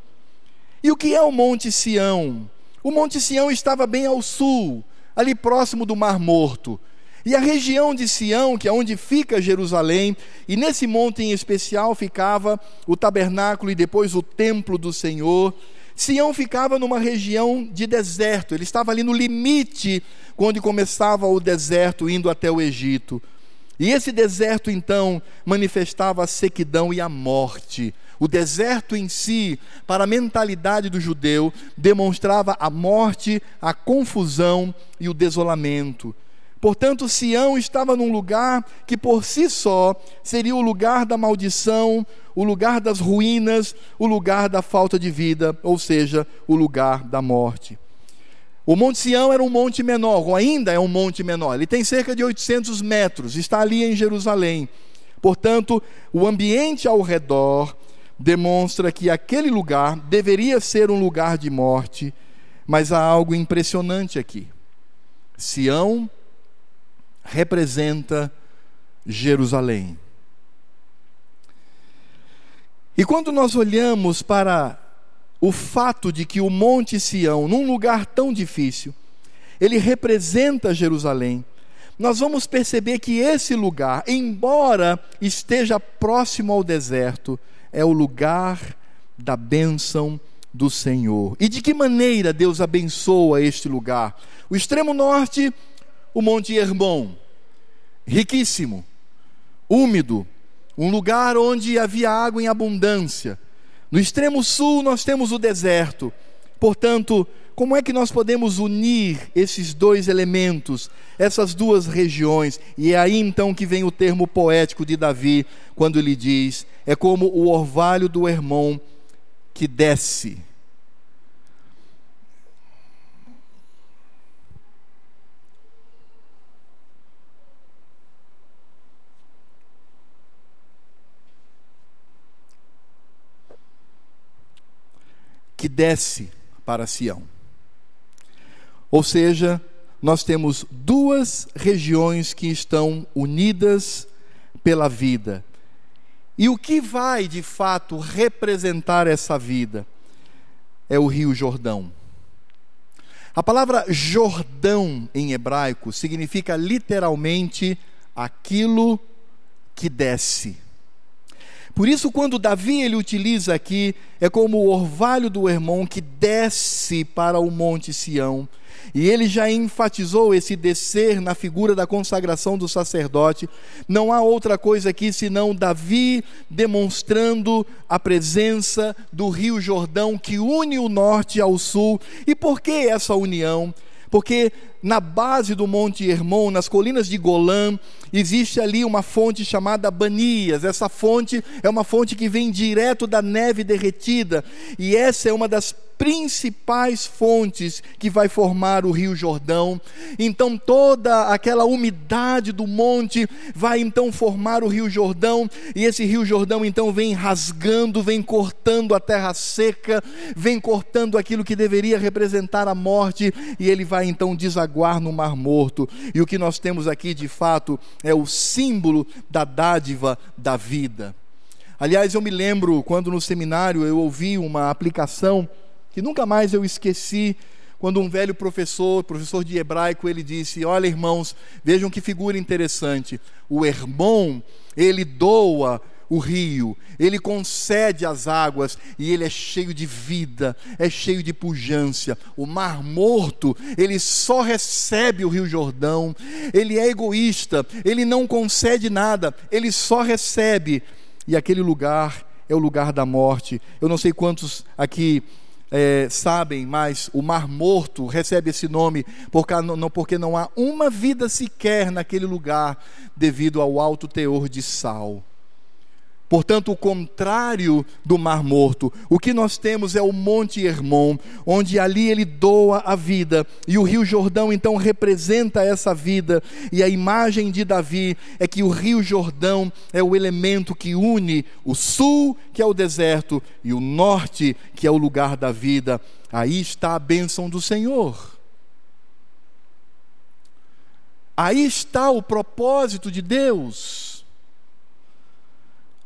E o que é o Monte Sião? O Monte Sião estava bem ao sul, ali próximo do Mar Morto. E a região de Sião, que é onde fica Jerusalém, e nesse monte em especial ficava o tabernáculo e depois o templo do Senhor. Sião ficava numa região de deserto, ele estava ali no limite onde começava o deserto indo até o Egito. E esse deserto então manifestava a sequidão e a morte. O deserto em si, para a mentalidade do judeu, demonstrava a morte, a confusão e o desolamento. Portanto, Sião estava num lugar que por si só seria o lugar da maldição, o lugar das ruínas, o lugar da falta de vida, ou seja, o lugar da morte. O Monte Sião era um monte menor, ou ainda é um monte menor. Ele tem cerca de 800 metros, está ali em Jerusalém. Portanto, o ambiente ao redor demonstra que aquele lugar deveria ser um lugar de morte, mas há algo impressionante aqui. Sião representa Jerusalém. E quando nós olhamos para o fato de que o Monte Sião, num lugar tão difícil, ele representa Jerusalém, nós vamos perceber que esse lugar, embora esteja próximo ao deserto, é o lugar da bênção do Senhor. E de que maneira Deus abençoa este lugar? O extremo norte, o Monte Hermon, riquíssimo, úmido, um lugar onde havia água em abundância. No extremo sul, nós temos o deserto. Portanto, como é que nós podemos unir esses dois elementos, essas duas regiões? E é aí então que vem o termo poético de Davi, quando ele diz: é como o orvalho do Hermon que desce. Que desce para Sião. Ou seja, nós temos duas regiões que estão unidas pela vida. E o que vai de fato representar essa vida é o Rio Jordão. A palavra Jordão em hebraico significa literalmente aquilo que desce. Por isso, quando Davi ele utiliza aqui, é como o orvalho do Hermon que desce para o Monte Sião. E ele já enfatizou esse descer na figura da consagração do sacerdote. Não há outra coisa aqui senão Davi demonstrando a presença do Rio Jordão que une o norte ao sul. E por que essa união? Porque na base do Monte Hermon, nas colinas de Golã, existe ali uma fonte chamada Banias. Essa fonte é uma fonte que vem direto da neve derretida, e essa é uma das principais fontes que vai formar o Rio Jordão. Então toda aquela umidade do monte vai então formar o Rio Jordão, e esse Rio Jordão então vem rasgando, vem cortando a terra seca, vem cortando aquilo que deveria representar a morte, e ele vai então desaguar no Mar Morto. E o que nós temos aqui de fato é o símbolo da dádiva da vida. Aliás, eu me lembro quando no seminário eu ouvi uma aplicação que nunca mais eu esqueci, quando um velho professor, professor de hebraico, ele disse: Olha, irmãos, vejam que figura interessante. O irmão, ele doa o rio, ele concede as águas e ele é cheio de vida, é cheio de pujança. O mar morto, ele só recebe o Rio Jordão, ele é egoísta, ele não concede nada, ele só recebe. E aquele lugar é o lugar da morte. Eu não sei quantos aqui é, sabem, mas o Mar Morto recebe esse nome porque não, porque não há uma vida sequer naquele lugar devido ao alto teor de sal. Portanto, o contrário do Mar Morto. O que nós temos é o Monte Hermon, onde ali ele doa a vida, e o Rio Jordão então representa essa vida, e a imagem de Davi é que o Rio Jordão é o elemento que une o sul, que é o deserto, e o norte, que é o lugar da vida. Aí está a bênção do Senhor. Aí está o propósito de Deus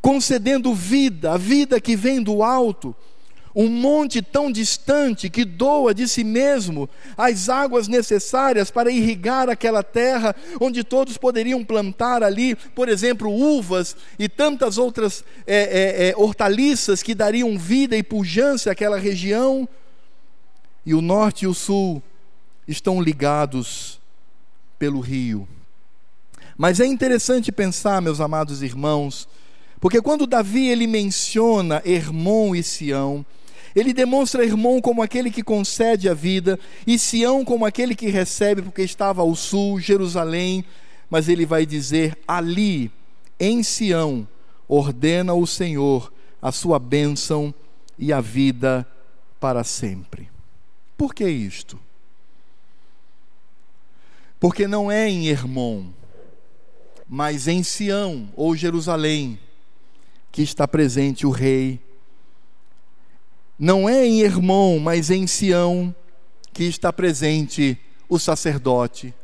concedendo vida, a vida que vem do alto. um monte tão distante que doa de si mesmo as águas necessárias para irrigar aquela terra, onde todos poderiam plantar ali, por exemplo, uvas e tantas outras é, é, é, hortaliças que dariam vida e pujança àquela região. E o norte e o sul estão ligados pelo rio. Mas é interessante pensar, meus amados irmãos, porque quando Davi ele menciona Hermon e Sião, ele demonstra Hermon como aquele que concede a vida e Sião como aquele que recebe, porque estava ao sul, Jerusalém, mas ele vai dizer ali, em Sião, ordena o Senhor a sua bênção e a vida para sempre. Por que isto? Porque não é em Hermon, mas em Sião ou Jerusalém que está presente o rei. Não é em Hermon, mas em Sião que está presente o sacerdote.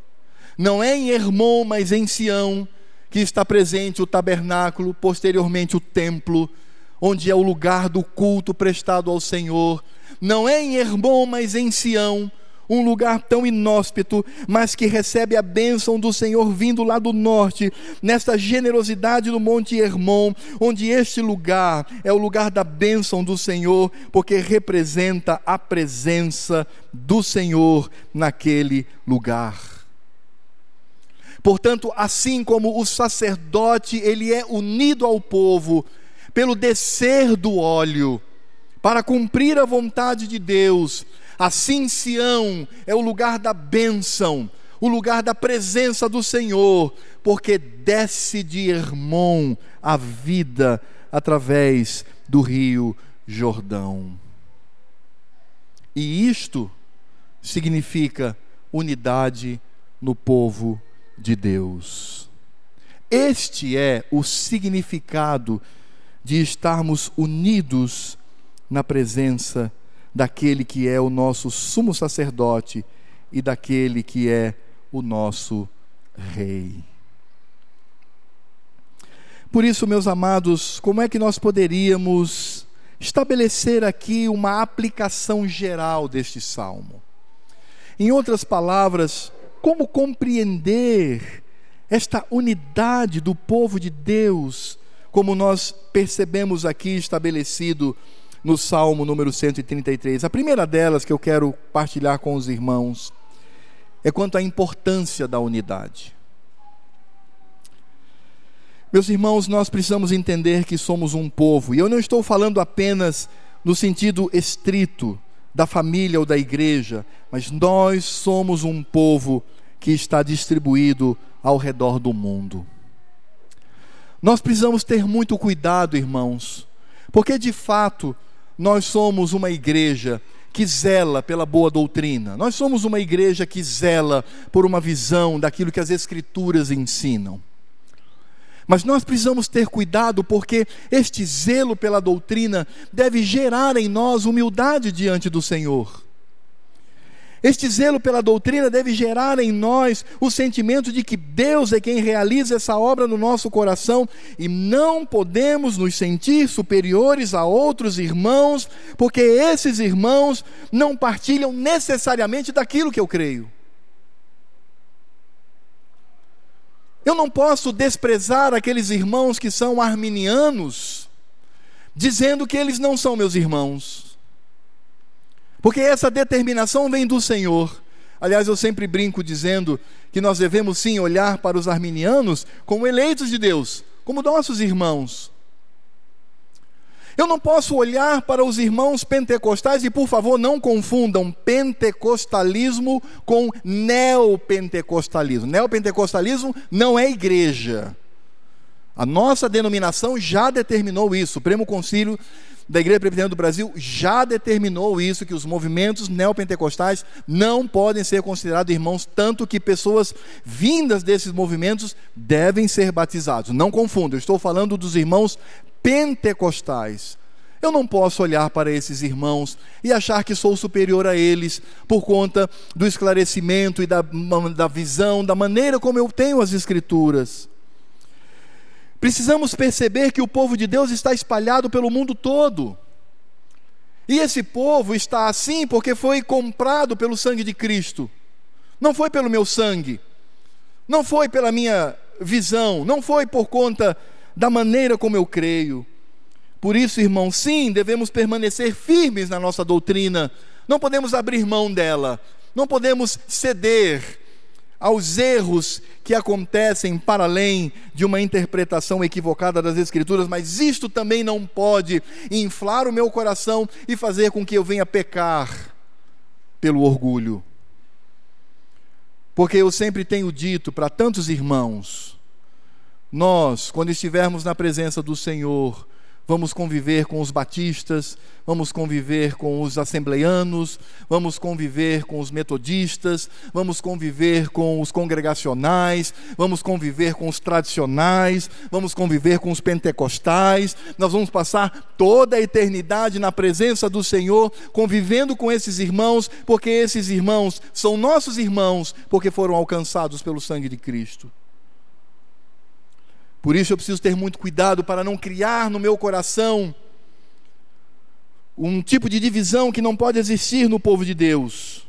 Não é em Hermon, mas em Sião que está presente o tabernáculo, posteriormente o templo, onde é o lugar do culto prestado ao Senhor. Não é em Hermon, mas em Sião um lugar tão inóspito, mas que recebe a bênção do Senhor vindo lá do norte, nesta generosidade do Monte Hermon, onde este lugar é o lugar da bênção do Senhor, porque representa a presença do Senhor naquele lugar. Portanto, assim como o sacerdote, ele é unido ao povo pelo descer do óleo, para cumprir a vontade de Deus, Assim Sião é o lugar da bênção, o lugar da presença do Senhor, porque desce de Hermon a vida através do rio Jordão. E isto significa unidade no povo de Deus. Este é o significado de estarmos unidos na presença daquele que é o nosso sumo sacerdote e daquele que é o nosso rei. Por isso, meus amados, como é que nós poderíamos estabelecer aqui uma aplicação geral deste salmo? Em outras palavras, como compreender esta unidade do povo de Deus, como nós percebemos aqui estabelecido no Salmo número 133. A primeira delas que eu quero partilhar com os irmãos é quanto à importância da unidade. Meus irmãos, nós precisamos entender que somos um povo, e eu não estou falando apenas no sentido estrito da família ou da igreja, mas nós somos um povo que está distribuído ao redor do mundo. Nós precisamos ter muito cuidado, irmãos, porque de fato nós somos uma igreja que zela pela boa doutrina. Nós somos uma igreja que zela por uma visão daquilo que as Escrituras ensinam. Mas nós precisamos ter cuidado porque este zelo pela doutrina deve gerar em nós humildade diante do Senhor. Este zelo pela doutrina deve gerar em nós o sentimento de que Deus é quem realiza essa obra no nosso coração e não podemos nos sentir superiores a outros irmãos, porque esses irmãos não partilham necessariamente daquilo que eu creio. Eu não posso desprezar aqueles irmãos que são arminianos, dizendo que eles não são meus irmãos. Porque essa determinação vem do Senhor. Aliás, eu sempre brinco dizendo que nós devemos sim olhar para os arminianos como eleitos de Deus, como nossos irmãos. Eu não posso olhar para os irmãos pentecostais e, por favor, não confundam pentecostalismo com neopentecostalismo. Neopentecostalismo não é igreja. A nossa denominação já determinou isso. O Supremo Concílio da Igreja Presbiteriana do Brasil já determinou isso, que os movimentos neopentecostais não podem ser considerados irmãos, tanto que pessoas vindas desses movimentos devem ser batizados. Não confunda, eu estou falando dos irmãos pentecostais. Eu não posso olhar para esses irmãos e achar que sou superior a eles por conta do esclarecimento e da, da visão, da maneira como eu tenho as Escrituras. Precisamos perceber que o povo de Deus está espalhado pelo mundo todo. E esse povo está assim porque foi comprado pelo sangue de Cristo. Não foi pelo meu sangue, não foi pela minha visão, não foi por conta da maneira como eu creio. Por isso, irmão, sim, devemos permanecer firmes na nossa doutrina, não podemos abrir mão dela, não podemos ceder aos erros que acontecem para além de uma interpretação equivocada das Escrituras, mas isto também não pode inflar o meu coração e fazer com que eu venha pecar pelo orgulho. Porque eu sempre tenho dito para tantos irmãos, nós, quando estivermos na presença do Senhor, vamos conviver com os batistas, vamos conviver com os assembleianos, vamos conviver com os metodistas, vamos conviver com os congregacionais, vamos conviver com os tradicionais, vamos conviver com os pentecostais. Nós vamos passar toda a eternidade na presença do Senhor, convivendo com esses irmãos, porque esses irmãos são nossos irmãos, porque foram alcançados pelo sangue de Cristo. Por isso eu preciso ter muito cuidado para não criar no meu coração um tipo de divisão que não pode existir no povo de Deus.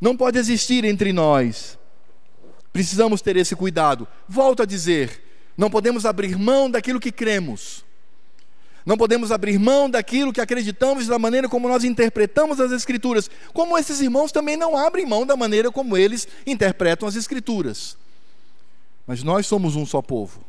Não pode existir entre nós. Precisamos ter esse cuidado. Volto a dizer, não podemos abrir mão daquilo que cremos. Não podemos abrir mão daquilo que acreditamos da maneira como nós interpretamos as Escrituras. Como esses irmãos também não abrem mão da maneira como eles interpretam as Escrituras. Mas nós somos um só povo.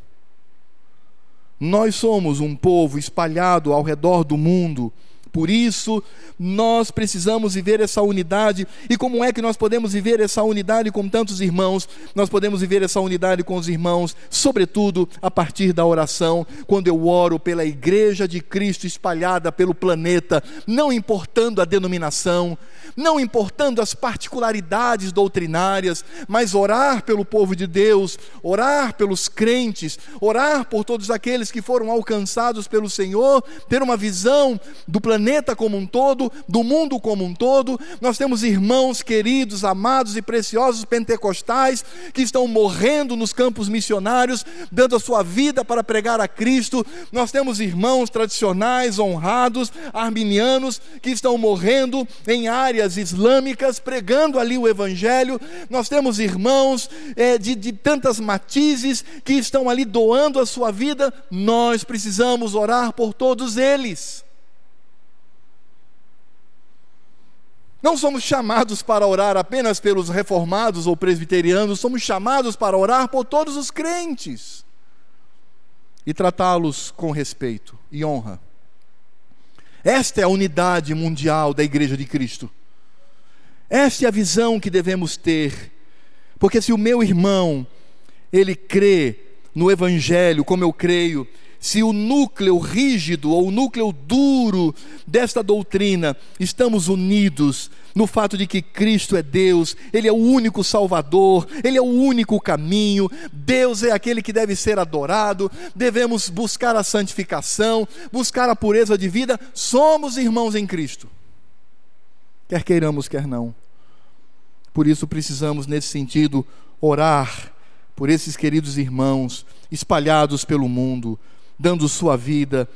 Nós somos um povo espalhado ao redor do mundo por isso, nós precisamos viver essa unidade. E como é que nós podemos viver essa unidade com tantos irmãos? Nós podemos viver essa unidade com os irmãos, sobretudo a partir da oração, quando eu oro pela igreja de Cristo espalhada pelo planeta, não importando a denominação, não importando as particularidades doutrinárias, mas orar pelo povo de Deus, orar pelos crentes, orar por todos aqueles que foram alcançados pelo Senhor, ter uma visão do planeta planeta como um todo, do mundo como um todo. Nós temos irmãos queridos, amados e preciosos pentecostais que estão morrendo nos campos missionários, dando a sua vida para pregar a Cristo. Nós temos irmãos tradicionais, honrados, arminianos, que estão morrendo em áreas islâmicas, pregando ali o Evangelho. Nós temos irmãos é, de, de tantas matizes que estão ali doando a sua vida. Nós precisamos orar por todos eles. Não somos chamados para orar apenas pelos reformados ou presbiterianos, somos chamados para orar por todos os crentes e tratá-los com respeito e honra. Esta é a unidade mundial da Igreja de Cristo. Esta é a visão que devemos ter. Porque se o meu irmão, ele crê no Evangelho, como eu creio, se o núcleo rígido ou o núcleo duro desta doutrina estamos unidos no fato de que Cristo é Deus, Ele é o único Salvador, Ele é o único caminho, Deus é aquele que deve ser adorado, devemos buscar a santificação, buscar a pureza de vida, somos irmãos em Cristo, quer queiramos, quer não. Por isso precisamos, nesse sentido, orar por esses queridos irmãos espalhados pelo mundo dando sua vida,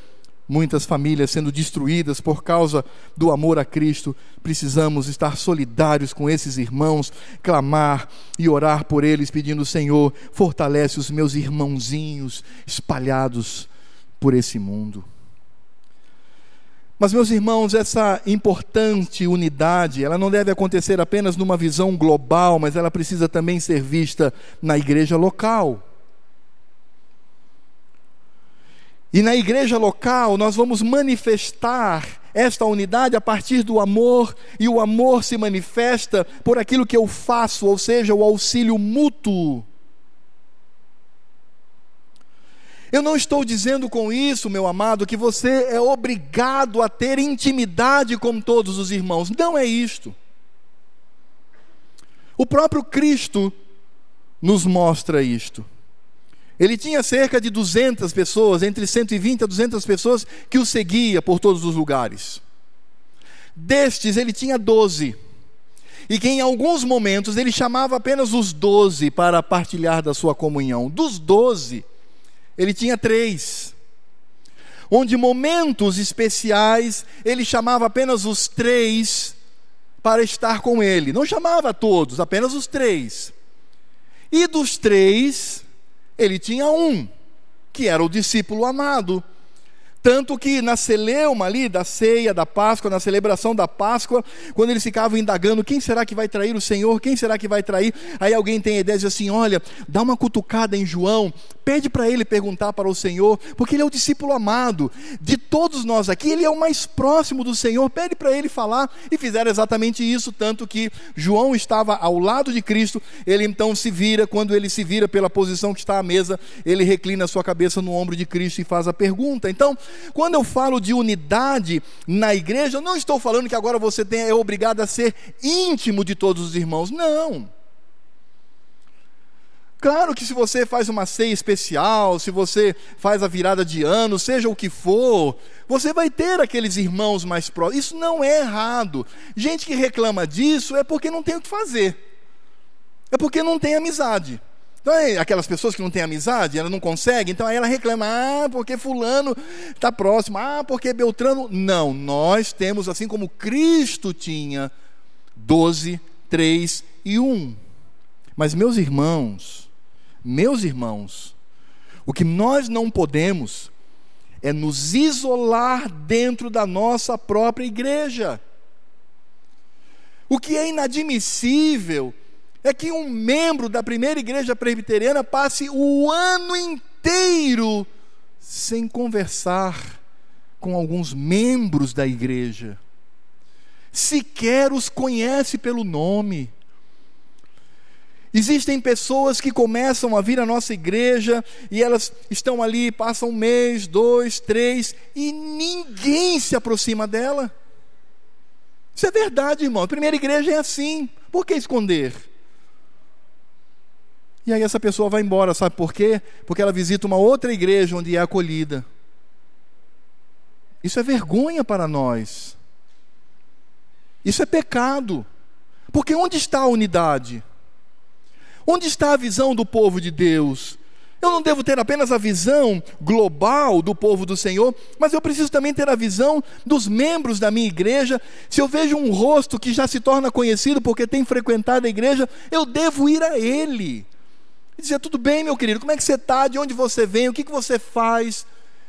muitas famílias sendo destruídas por causa do amor a Cristo. Precisamos estar solidários com esses irmãos, clamar e orar por eles, pedindo: Senhor, fortalece os meus irmãozinhos espalhados por esse mundo. Mas, meus irmãos, essa importante unidade, ela não deve acontecer apenas numa visão global, mas ela precisa também ser vista na igreja local. E na igreja local nós vamos manifestar esta unidade a partir do amor, e o amor se manifesta por aquilo que eu faço, ou seja, o auxílio mútuo. Eu não estou dizendo com isso, meu amado, que você é obrigado a ter intimidade com todos os irmãos. Não é isto. O próprio Cristo nos mostra isto. Ele tinha cerca de 200 pessoas, entre 120 a 200 pessoas, que o seguia por todos os lugares. Destes, ele tinha 12. E que em alguns momentos ele chamava apenas os 12 para partilhar da sua comunhão. Dos 12, ele tinha três. onde momentos especiais ele chamava apenas os três para estar com ele. Não chamava todos, apenas os três. E dos três, ele tinha um, que era o discípulo amado. Tanto que na celeuma ali da ceia da Páscoa, na celebração da Páscoa, quando eles ficavam indagando quem será que vai trair o Senhor, quem será que vai trair, aí alguém tem a ideia de assim: olha, dá uma cutucada em João, pede para ele perguntar para o Senhor, porque ele é o discípulo amado de todos nós aqui, ele é o mais próximo do Senhor, pede para ele falar, e fizeram exatamente isso. Tanto que João estava ao lado de Cristo, ele então se vira, quando ele se vira pela posição que está à mesa, ele reclina a sua cabeça no ombro de Cristo e faz a pergunta. Então, quando eu falo de unidade na igreja, eu não estou falando que agora você é obrigado a ser íntimo de todos os irmãos. Não. Claro que se você faz uma ceia especial, se você faz a virada de ano, seja o que for, você vai ter aqueles irmãos mais próximos. Isso não é errado. Gente que reclama disso é porque não tem o que fazer. É porque não tem amizade. Então, é aquelas pessoas que não têm amizade, ela não consegue, então aí ela reclama, ah, porque fulano está próximo, ah, porque Beltrano. Não, nós temos, assim como Cristo tinha, 12, 3 e 1. Mas, meus irmãos, meus irmãos, o que nós não podemos é nos isolar dentro da nossa própria igreja. O que é inadmissível é que um membro da primeira igreja presbiteriana passe o ano inteiro sem conversar com alguns membros da igreja, sequer os conhece pelo nome. Existem pessoas que começam a vir à nossa igreja e elas estão ali, passam um mês, dois, três, e ninguém se aproxima dela. Isso é verdade, irmão. A primeira igreja é assim. Por que esconder? E aí essa pessoa vai embora, sabe por quê? Porque ela visita uma outra igreja onde é acolhida. Isso é vergonha para nós. Isso é pecado. Porque onde está a unidade? Onde está a visão do povo de Deus? Eu não devo ter apenas a visão global do povo do Senhor, mas eu preciso também ter a visão dos membros da minha igreja. Se eu vejo um rosto que já se torna conhecido porque tem frequentado a igreja, eu devo ir a ele. E dizer: tudo bem, meu querido, como é que você está? De onde você vem? O que, que você faz?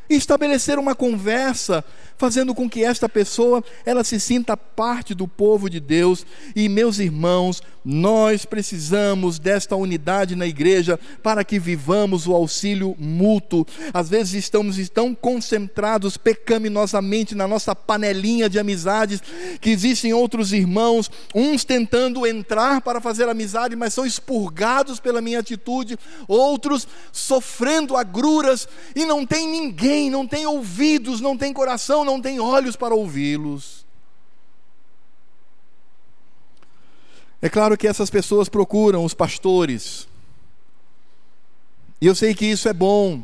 E estabelecer uma conversa fazendo com que esta pessoa ela se sinta parte do povo de Deus. E meus irmãos, nós precisamos desta unidade na igreja para que vivamos o auxílio mútuo. Às vezes estamos tão concentrados pecaminosamente na nossa panelinha de amizades que existem outros irmãos, uns tentando entrar para fazer amizade, mas são expurgados pela minha atitude, outros sofrendo agruras e não tem ninguém, não tem ouvidos, não tem coração, não tem olhos para ouvi-los. É claro que essas pessoas procuram os pastores. E eu sei que isso é bom,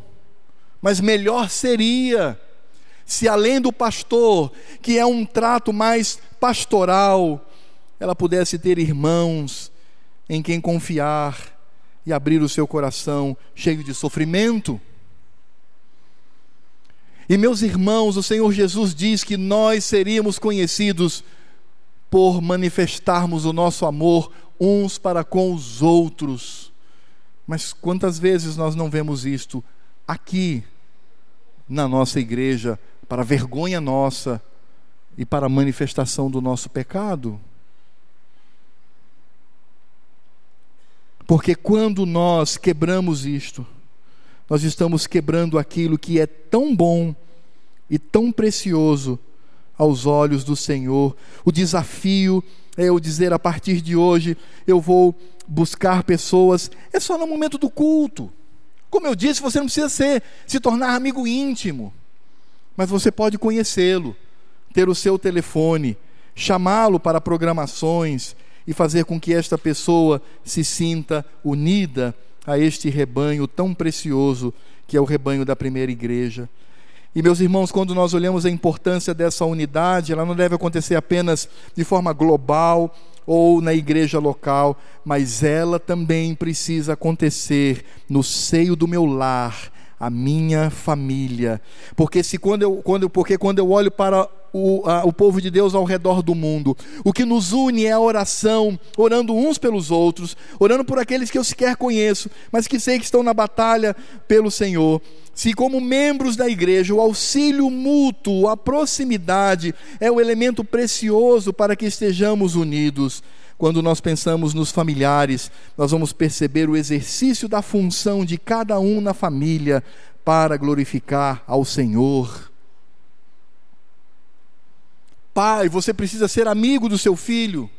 mas melhor seria se além do pastor, que é um trato mais pastoral, ela pudesse ter irmãos em quem confiar e abrir o seu coração cheio de sofrimento. E meus irmãos, o Senhor Jesus diz que nós seríamos conhecidos por manifestarmos o nosso amor uns para com os outros. Mas quantas vezes nós não vemos isto aqui na nossa igreja, para vergonha nossa e para manifestação do nosso pecado? Porque quando nós quebramos isto, nós estamos quebrando aquilo que é tão bom e tão precioso aos olhos do Senhor. O desafio é eu dizer a partir de hoje eu vou buscar pessoas, é só no momento do culto. Como eu disse, você não precisa ser, se tornar amigo íntimo, mas você pode conhecê-lo, ter o seu telefone, chamá-lo para programações e fazer com que esta pessoa se sinta unida a este rebanho tão precioso que é o rebanho da primeira igreja. E, meus irmãos, quando nós olhamos a importância dessa unidade, ela não deve acontecer apenas de forma global ou na igreja local, mas ela também precisa acontecer no seio do meu lar, a minha família. Porque se quando eu, quando, porque quando eu olho para o, a, o povo de Deus ao redor do mundo, o que nos une é a oração, orando uns pelos outros, orando por aqueles que eu sequer conheço, mas que sei que estão na batalha pelo Senhor. Se, como membros da igreja, o auxílio mútuo, a proximidade é o elemento precioso para que estejamos unidos. Quando nós pensamos nos familiares, nós vamos perceber o exercício da função de cada um na família para glorificar ao Senhor. Pai, você precisa ser amigo do seu filho.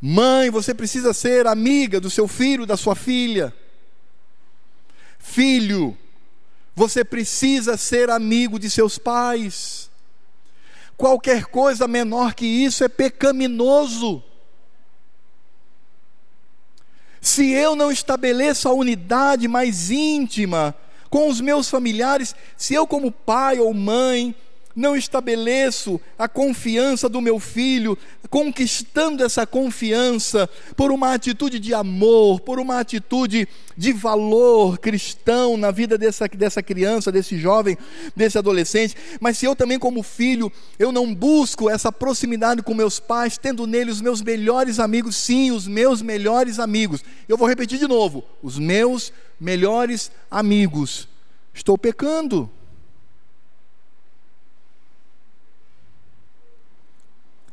Mãe, você precisa ser amiga do seu filho, da sua filha. Filho, você precisa ser amigo de seus pais. Qualquer coisa menor que isso é pecaminoso. Se eu não estabeleço a unidade mais íntima com os meus familiares, se eu, como pai ou mãe, não estabeleço a confiança do meu filho, conquistando essa confiança por uma atitude de amor, por uma atitude de valor cristão na vida dessa, dessa criança, desse jovem, desse adolescente, mas se eu também, como filho, eu não busco essa proximidade com meus pais, tendo neles os meus melhores amigos, sim, os meus melhores amigos, eu vou repetir de novo: os meus melhores amigos, estou pecando.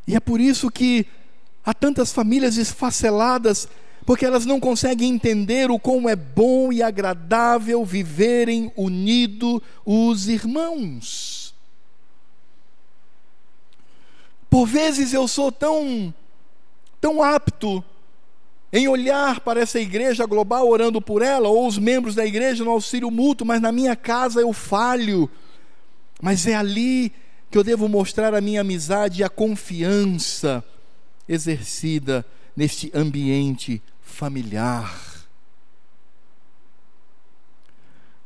E é por isso que há tantas famílias esfaceladas, porque elas não conseguem entender o como é bom e agradável viverem unidos os irmãos. Por vezes eu sou tão tão apto em olhar para essa igreja global orando por ela, ou os membros da igreja no auxílio mútuo, mas na minha casa eu falho. Mas é ali que eu devo mostrar a minha amizade e a confiança exercida neste ambiente familiar.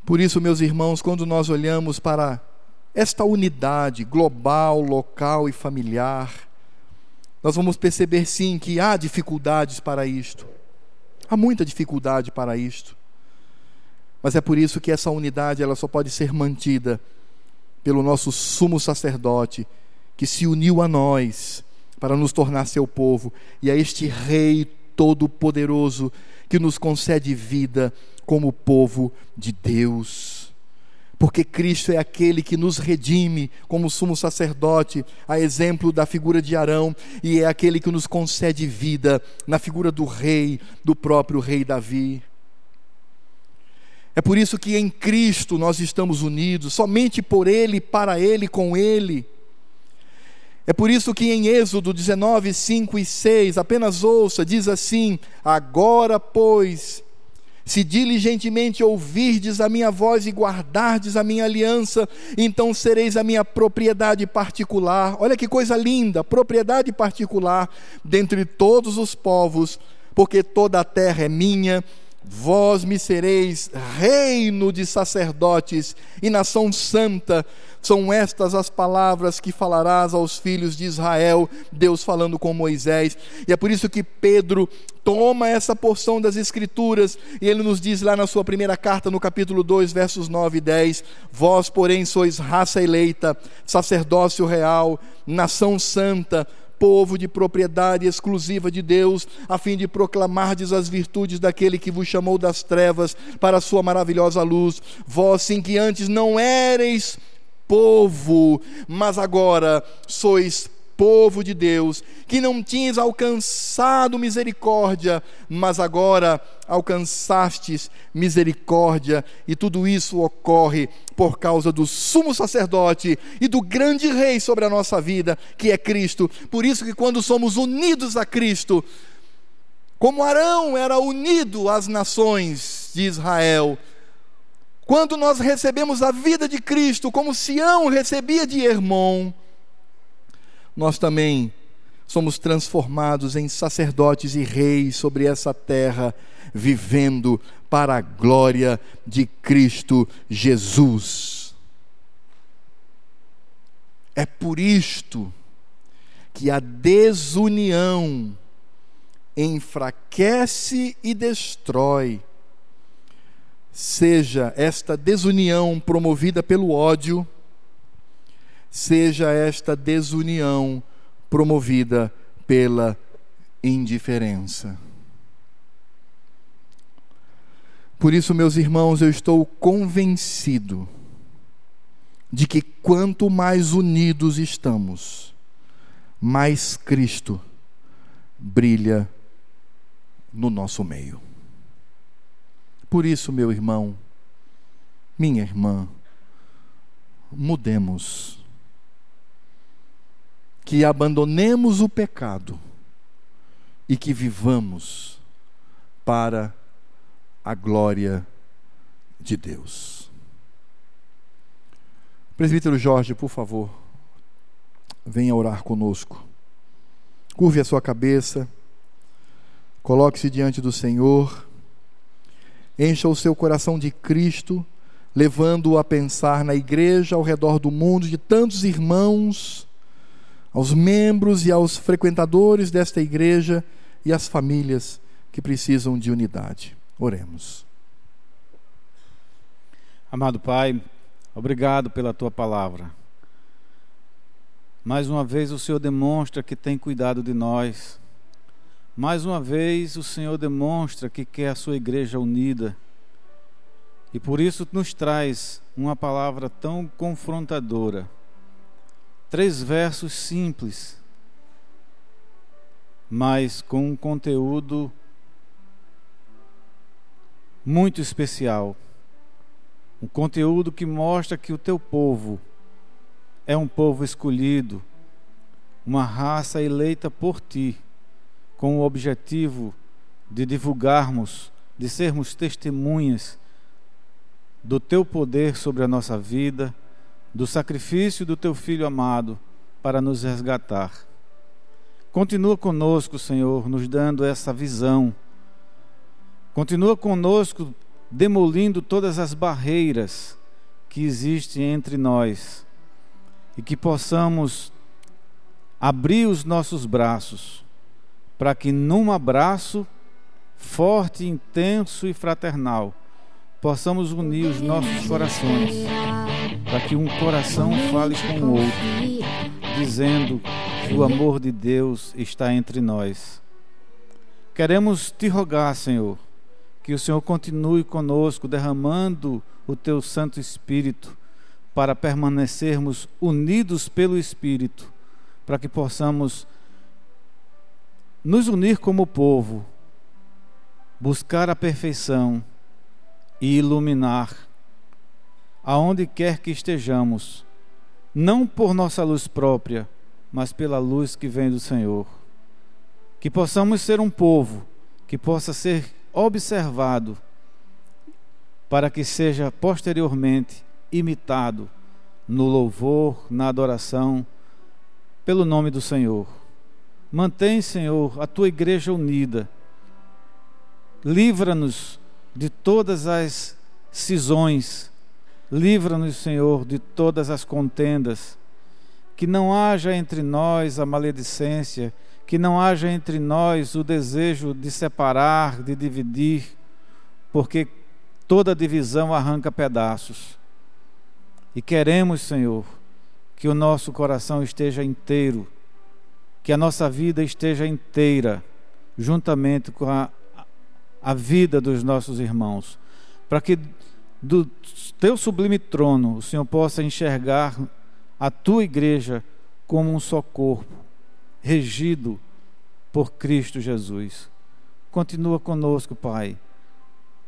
Por isso, meus irmãos, quando nós olhamos para esta unidade global, local e familiar, nós vamos perceber sim que há dificuldades para isto. Há muita dificuldade para isto. Mas é por isso que essa unidade ela só pode ser mantida pelo nosso sumo sacerdote, que se uniu a nós para nos tornar seu povo, e a este Rei Todo-Poderoso que nos concede vida como povo de Deus. Porque Cristo é aquele que nos redime como sumo sacerdote, a exemplo da figura de Arão, e é aquele que nos concede vida na figura do rei, do próprio rei Davi. É por isso que em Cristo nós estamos unidos, somente por Ele, para Ele, com Ele. É por isso que em Êxodo 19, 5 e 6, apenas ouça, diz assim: Agora, pois, se diligentemente ouvirdes a minha voz e guardardes a minha aliança, então sereis a minha propriedade particular. Olha que coisa linda, propriedade particular dentre todos os povos, porque toda a terra é minha Vós me sereis reino de sacerdotes e nação santa. São estas as palavras que falarás aos filhos de Israel, Deus falando com Moisés. E é por isso que Pedro toma essa porção das Escrituras e ele nos diz lá na sua primeira carta, no capítulo 2, versos 9 e 10: Vós, porém, sois raça eleita, sacerdócio real, nação santa povo de propriedade exclusiva de Deus, a fim de proclamardes as virtudes daquele que vos chamou das trevas para a sua maravilhosa luz. Vós, sim, que antes não éreis povo, mas agora sois povo de Deus, que não tinhas alcançado misericórdia, mas agora alcançastes misericórdia, e tudo isso ocorre por causa do sumo sacerdote e do grande rei sobre a nossa vida, que é Cristo. Por isso que quando somos unidos a Cristo, como Arão era unido às nações de Israel, quando nós recebemos a vida de Cristo, como Sião recebia de Hermon, nós também somos transformados em sacerdotes e reis sobre essa terra, vivendo para a glória de Cristo Jesus. É por isto que a desunião enfraquece e destrói, seja esta desunião promovida pelo ódio, seja esta desunião promovida pela indiferença. Por isso, meus irmãos, eu estou convencido de que quanto mais unidos estamos, mais Cristo brilha no nosso meio. Por isso, meu irmão, minha irmã, mudemos. Que abandonemos o pecado e que vivamos para a glória de Deus. Presbítero Jorge, por favor, venha orar conosco. Curve a sua cabeça, coloque-se diante do Senhor, encha o seu coração de Cristo, levando-o a pensar na igreja ao redor do mundo, de tantos irmãos, aos membros e aos frequentadores desta igreja e às famílias que precisam de unidade. Oremos. Amado Pai, obrigado pela tua palavra. Mais uma vez o Senhor demonstra que tem cuidado de nós. Mais uma vez o Senhor demonstra que quer a sua igreja unida. E por isso nos traz uma palavra tão confrontadora. Três versos simples, mas com um conteúdo muito especial. Um conteúdo que mostra que o teu povo é um povo escolhido, uma raça eleita por ti, com o objetivo de divulgarmos, de sermos testemunhas do teu poder sobre a nossa vida, do sacrifício do teu filho amado para nos resgatar. Continua conosco, Senhor, nos dando essa visão Continua conosco, demolindo todas as barreiras que existem entre nós e que possamos abrir os nossos braços para que num abraço forte, intenso e fraternal possamos unir os nossos corações para que um coração fale com o outro, dizendo que o amor de Deus está entre nós. Queremos te rogar, Senhor, que o Senhor continue conosco, derramando o teu Santo Espírito, para permanecermos unidos pelo Espírito, para que possamos nos unir como povo, buscar a perfeição e iluminar aonde quer que estejamos, não por nossa luz própria, mas pela luz que vem do Senhor. Que possamos ser um povo que possa ser observado, para que seja posteriormente imitado no louvor, na adoração, pelo nome do Senhor. Mantém, Senhor, a tua igreja unida. Livra-nos de todas as cisões. Livra-nos, Senhor, de todas as contendas. Que não haja entre nós a maledicência, que não haja entre nós o desejo de separar, de dividir, porque toda divisão arranca pedaços. E queremos, Senhor, que o nosso coração esteja inteiro, que a nossa vida esteja inteira, juntamente com a, a vida dos nossos irmãos, para que do teu sublime trono o Senhor possa enxergar a tua igreja como um só corpo regido por Cristo Jesus. Continua conosco, Pai.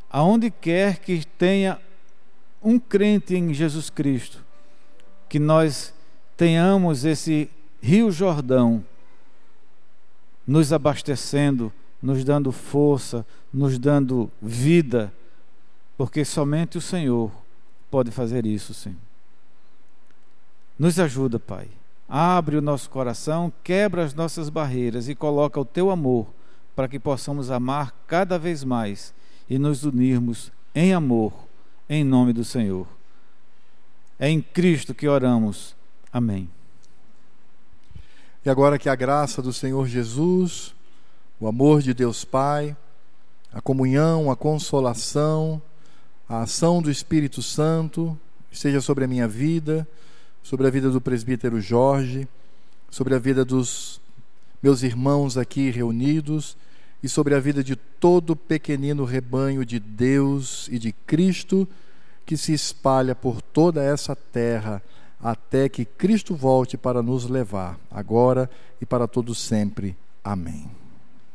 Aonde quer que tenha um crente em Jesus Cristo, que nós tenhamos esse Rio Jordão nos abastecendo, nos dando força, nos dando vida, porque somente o Senhor pode fazer isso, sim. Nos ajuda, Pai. Abre o nosso coração, quebra as nossas barreiras e coloca o teu amor para que possamos amar cada vez mais e nos unirmos em amor, em nome do Senhor. É em Cristo que oramos. Amém. E agora que a graça do Senhor Jesus, o amor de Deus Pai, a comunhão, a consolação, a ação do Espírito Santo esteja sobre a minha vida, sobre a vida do presbítero Jorge, sobre a vida dos meus irmãos aqui reunidos e sobre a vida de todo o pequenino rebanho de Deus e de Cristo que se espalha por toda essa terra até que Cristo volte para nos levar, agora e para todo sempre. Amém.